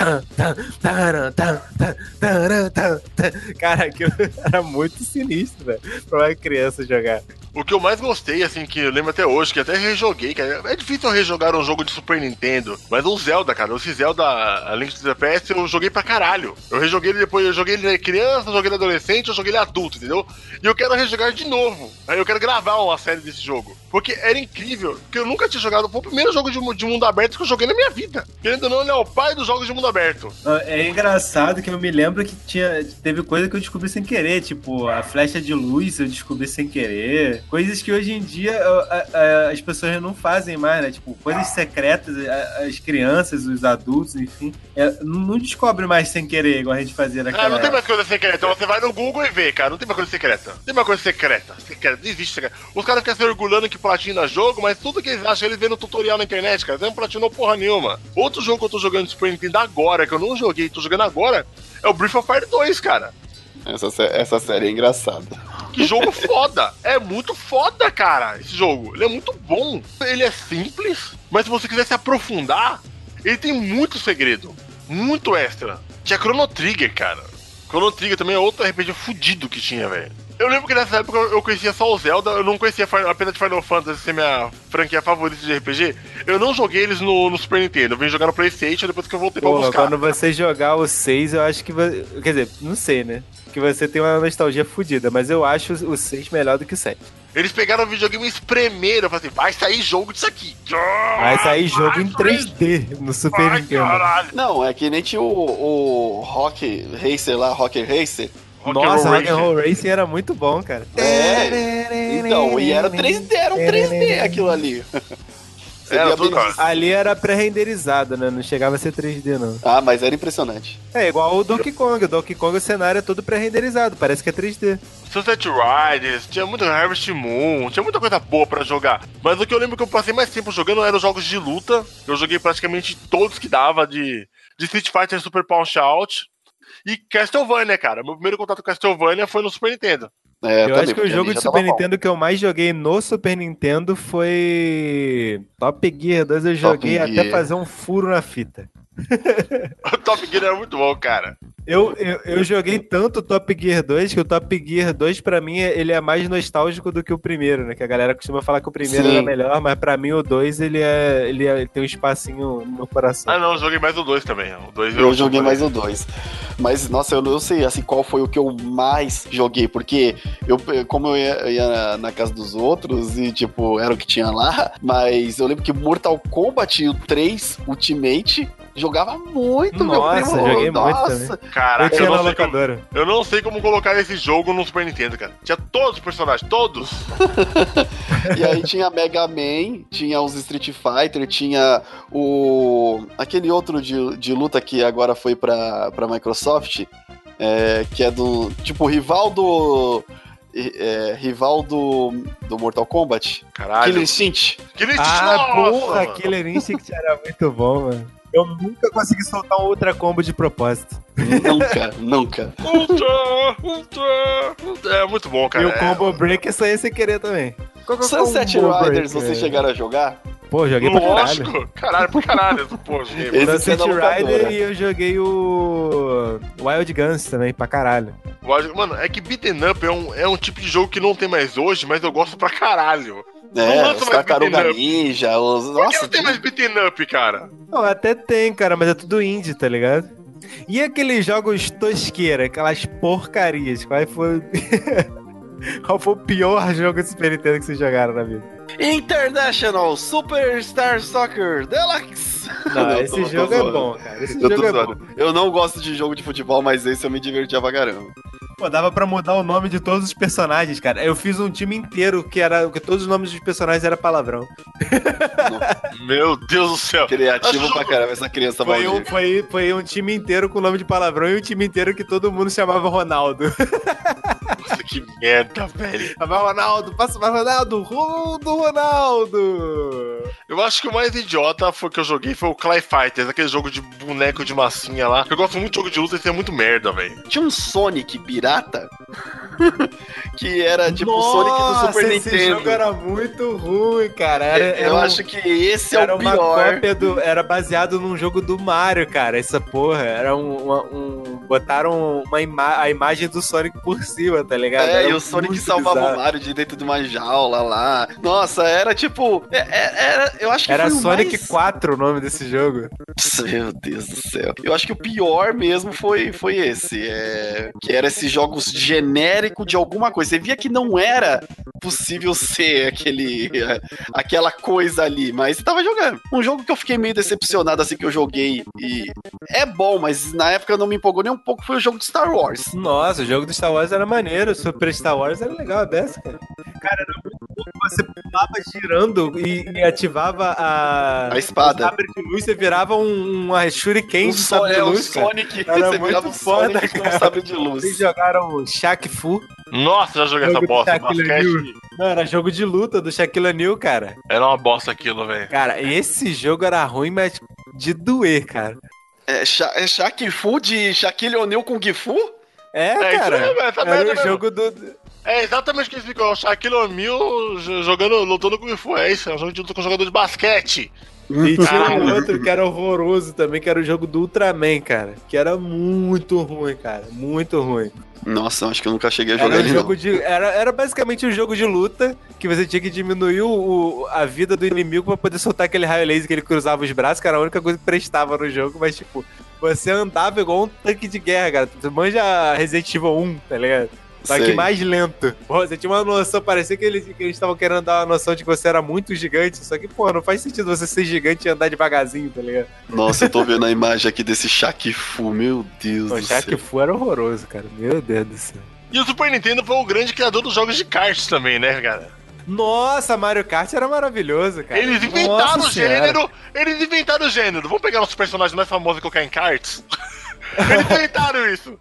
Cara, aquilo (laughs) era muito sinistro, velho. Pra uma criança jogar. O que eu mais gostei, assim, que eu lembro até hoje, que até rejoguei. É difícil eu rejogar um jogo de Super Nintendo. Mas o Zelda, cara, esse Zelda a Link to the Past, eu joguei pra caralho. Eu rejoguei ele depois, eu joguei ele criança, eu joguei ele adolescente, eu joguei ele adulto, entendeu? E eu quero rejogar de novo. Aí eu quero gravar uma série desse jogo. Porque era incrível, porque eu nunca tinha jogado. Foi o primeiro jogo de, de mundo aberto que eu joguei na minha vida. Querendo ou não, ele é o pai dos jogos de mundo aberto. É engraçado que eu me lembro que tinha, teve coisa que eu descobri sem querer, tipo, a flecha de luz eu descobri sem querer. Coisas que hoje em dia eu- a- a- as pessoas não fazem mais, né? Tipo, coisas secretas, a- as crianças, os adultos, enfim, é, não descobre mais sem querer, igual a gente fazia Ah, naquela não tem mais coisa secreta. Então você vai no Google e vê, cara. Não tem mais coisa secreta. Não tem mais coisa secreta. Secreta. Não existe secreta. Os caras ficam se orgulhando que platina jogo, mas tudo que eles acham, eles vê no tutorial na internet, cara. Você não platinou porra nenhuma. Outro jogo que eu tô jogando de Super Nintendo agora, que eu não joguei, tô jogando agora, é o Breath of Fire 2, cara. Essa, essa série é engraçada. Que jogo foda! É muito foda, cara, esse jogo. Ele é muito bom. Ele é simples, mas se você quiser se aprofundar, ele tem muito segredo. Muito extra. Tinha Chrono Trigger, cara. Chrono Trigger também é outro RPG fudido que tinha, velho. Eu lembro que nessa época eu conhecia só o Zelda, eu não conhecia, apesar de Final Fantasy ser minha franquia favorita de RPG, eu não joguei eles no, no Super Nintendo. Eu vim jogar no Playstation depois que eu voltei pra Pô, buscar. quando você jogar o 6, eu acho que. Quer dizer, não sei, né? Que você tem uma nostalgia fodida, mas eu acho o 6 melhor do que o 7. Eles pegaram o videogame e espremeram. Falei assim, vai sair jogo disso aqui. Vai sair jogo em 3D no Super Ai, Nintendo. caralho. Não, é que nem tinha o, o Rock Racer lá, Rocker Racer. Rock Nossa, Roll Rock and Racing. Roll Racing era muito bom, cara. É, Então, e era 3D, era um 3D aquilo ali. (laughs) Era bem-. Ali era pré-renderizado, né? Não chegava a ser 3D, não. Ah, mas era impressionante. É igual o Donkey Kong. O Donkey Kong, o cenário é todo pré-renderizado. Parece que é 3D. Sunset Riders, tinha muito Harvest Moon, tinha muita coisa boa pra jogar. Mas o que eu lembro que eu passei mais tempo jogando eram os jogos de luta. Eu joguei praticamente todos que dava de, de Street Fighter Super Punch Out. E Castlevania, cara. Meu primeiro contato com Castlevania foi no Super Nintendo. É, eu também, acho que o jogo de Super tava bom. Nintendo que eu mais joguei no Super Nintendo foi. Top Gear 2. Eu joguei Top até Gear. fazer um furo na fita. O (laughs) Top Gear era muito bom, cara. Eu, eu, eu joguei tanto Top Gear 2 que o Top Gear 2, pra mim, ele é mais nostálgico do que o primeiro, né? Que a galera costuma falar que o primeiro Sim. era melhor, mas pra mim o 2 ele, é, ele, é- ele tem um espacinho no meu coração. Ah, não, eu joguei mais o 2 também. O 2 Eu joguei mais o 2. Mas, nossa, eu não sei assim, qual foi o que eu mais joguei, porque eu, como eu ia, eu ia na, na casa dos outros e, tipo, era o que tinha lá, mas eu lembro que Mortal Kombat o 3 Ultimate jogava muito, meu Nossa, primo. joguei muito nossa. Caraca, eu eu, na como, eu não sei como colocar esse jogo no Super Nintendo, cara. Tinha todos os personagens, todos. (laughs) E aí tinha Mega Man, tinha os Street Fighter, tinha o. aquele outro de, de luta que agora foi pra, pra Microsoft, é, que é do. tipo, rival do. é, rival do, do Mortal Kombat. Caralho. Killer Instinct. Que nem Ah, Nossa, porra, mano. Killer Instinct era muito bom, mano. Eu nunca consegui soltar um Ultra Combo de propósito. nunca, nunca. Ultra, ultra, ultra. É muito bom, cara. e o É. Combo Break é só ia sem querer também. Qual que é o Sunset Riders, Break, vocês é? chegaram a jogar? Pô, joguei pra caralho. Lógico. Caralho, pra caralho. Pô, (laughs) joguei. Sunset locadora. Rider e eu joguei o Wild Guns também, pra caralho. Lógico. Mano, é que beaten up é um, é um tipo de jogo que não tem mais hoje, mas eu gosto pra caralho. Não É, os Tartaruga up. Ninja, os. Por que Nossa, não tem mais beaten up, cara? Não, até tem, cara, mas é tudo indie, tá ligado? E aqueles jogos tosqueira, aquelas porcarias, qual foi... (laughs) qual foi o pior jogo de Super Nintendo que vocês jogaram na vida? International Superstar Soccer Deluxe. Não, Eu esse tô- tô jogo é zoando. bom, cara. Esse Eu tô jogo é bom. Eu não gosto de jogo de futebol, mas esse eu me divertia pra caramba. Pô, dava pra mudar o nome de todos os personagens, cara. Eu fiz um time inteiro que era que todos os nomes dos personagens eram palavrão. (laughs) Meu Deus do céu. Criativo pra caramba essa criança Foi um, foi, foi um time inteiro com nome de palavrão e um time inteiro que todo mundo chamava Ronaldo. (laughs) Nossa, que merda, velho. Chamava Ronaldo, passa mais Ronaldo, Ronaldo, Ronaldo. Eu acho que o mais idiota foi que eu joguei foi o Clay Fighters, aquele jogo de boneco de massinha lá. Eu gosto muito de jogo de luta e é muito merda, velho. Tinha um Sonic pirata (laughs) que era tipo o Sonic do Super esse Nintendo. jogo era muito ruim, cara. Era, eu era um- acho que esse é era o uma pior. cópia do. Era baseado num jogo do Mario, cara. Essa porra. Era um. uma- um- botaram uma ima a imagem do Sonic por cima, tá ligado? É, Era e o Sonic salvava bizarro. o Mario de dentro de uma jaula lá. Nossa, era tipo. é- é- Era, eu acho que Era Sonic mais... 4 o nome desse jogo. Meu Deus do céu. Eu acho que o pior mesmo foi, foi esse. É, que era esses jogos genérico de alguma coisa. Você via que não era possível ser aquele, aquela coisa ali, mas você tava jogando. Um jogo que eu fiquei meio decepcionado assim que eu joguei e é bom, mas na época não me empolgou nem um pouco foi o jogo de Star Wars. Nossa, o jogo do Star Wars era maneiro. O Super Star Wars era legal a beça, cara. Cara, era muito você pulava girando e, e ativava a. A espada. Sabre de luz, você virava um, uma Shuriken Um de sabre de é, luz, cara. Sonic, (laughs) Era você muito virava um foda, Sonic com um sabre de luz. Vocês jogaram Shaq Fu? Nossa, já joguei essa bosta. Basquete. Não, era jogo de luta do Shaquille O'Neal, cara. era uma bosta aquilo, velho. Cara, esse jogo era ruim, mas de doer, cara. É, Sha é Shaq Fu de Shaquille O'Neal com Gifu? É, É, isso cara. mesmo, essa era o mesmo. jogo do. É exatamente o que eles ficam. O Shaquille O'Neal jogando, lutando com o Fu. É isso, é um jogo de luta com jogador de basquete. E tinha um outro que era horroroso também, que era o jogo do Ultraman, cara. Que era muito ruim, cara. Muito ruim. Nossa, acho que eu nunca cheguei a jogar Era, um ele, jogo não. de, era, era basicamente um jogo de luta que você tinha que diminuir o, a vida do inimigo pra poder soltar aquele raio laser que ele cruzava os braços, que era a única coisa que prestava no jogo, mas tipo, você andava igual um tanque de guerra, cara. Tu manja Resident Evil 1, tá ligado? Só que Sei. mais lento. Pô, você tinha uma noção, parecia que eles que eles estavam querendo dar uma noção de que você era muito gigante, só que, pô, não faz sentido você ser gigante e andar devagarzinho, tá ligado? Nossa, eu tô vendo a (laughs) imagem aqui desse Shaq Fu, meu Deus O do Shaq céu. Fu era horroroso, cara. Meu Deus do céu. E o Super Nintendo foi o grande criador dos jogos de kart também, né, cara? Nossa, Mario Kart era maravilhoso, cara. Eles inventaram Nossa o Senhora. gênero. Eles inventaram o gênero. Vamos pegar nossos personagens mais famosos e colocar em karts? (laughs) Eles inventaram isso.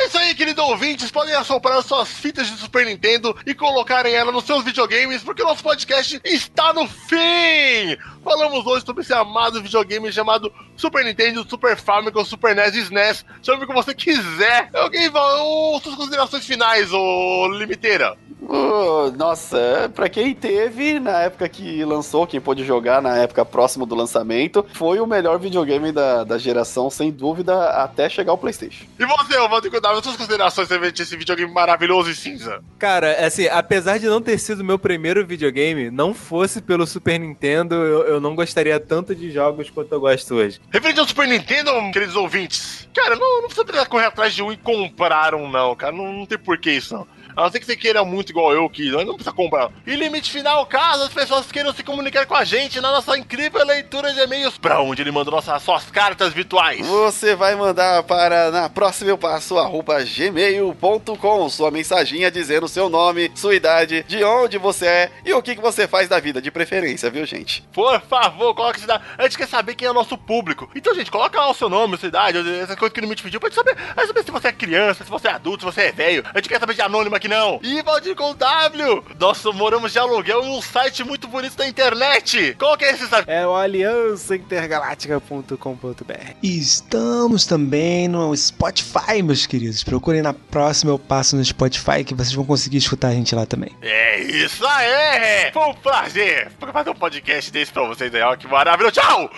É isso aí, querido ouvintes. Podem assoprar suas fitas de Super Nintendo e colocarem ela nos seus videogames, porque o nosso podcast está no fim! Falamos hoje sobre esse amado videogame chamado Super Nintendo, Super Famicom, Super NES e SNES. Chame o que você quiser. Alguém vai. Suas considerações finais, ô limiteira. Oh, nossa, é, pra quem teve na época que lançou, quem pôde jogar na época próximo do lançamento, foi o melhor videogame da, da geração, sem dúvida, até chegar ao PlayStation. E você, Walter Cuidado, suas considerações sobre esse videogame maravilhoso e cinza? Cara, assim, apesar de não ter sido meu primeiro videogame, não fosse pelo Super Nintendo, eu, eu não gostaria tanto de jogos quanto eu gosto hoje. Referente ao Super Nintendo, queridos ouvintes, cara, não, não precisa correr atrás de um e comprar um, não, cara. Não, não tem porquê isso, não. A não ser que você queira muito igual eu, que não precisa comprar. E limite final, caso as pessoas queiram se comunicar com a gente na nossa incrível leitura de e-mails, pra onde ele manda nossas, suas cartas virtuais. Você vai mandar para na próxima eu passo arroba gmail.com sua mensaginha dizendo seu nome, sua idade, de onde você é e o que, que você faz da vida, de preferência, viu, gente? Por favor, coloque cidade. A gente quer saber quem é o nosso público. Então, gente, coloca lá o seu nome, sua idade, essa coisa que o limite pediu, pra gente saber, pra gente saber se você é criança, se você é adulto, se você é velho. A gente quer saber de anônimo aqui não. E Valdir com W, nós moramos de aluguel em um site muito bonito da internet. Qual que é esse site? É o aliançaintergaláctica.com.br. Estamos também no Spotify, meus queridos. Procurem na próxima Eu Passo no Spotify que vocês vão conseguir escutar a gente lá também. É isso aí! Foi um prazer fazer um podcast desse pra vocês aí, ó, que maravilha. Tchau!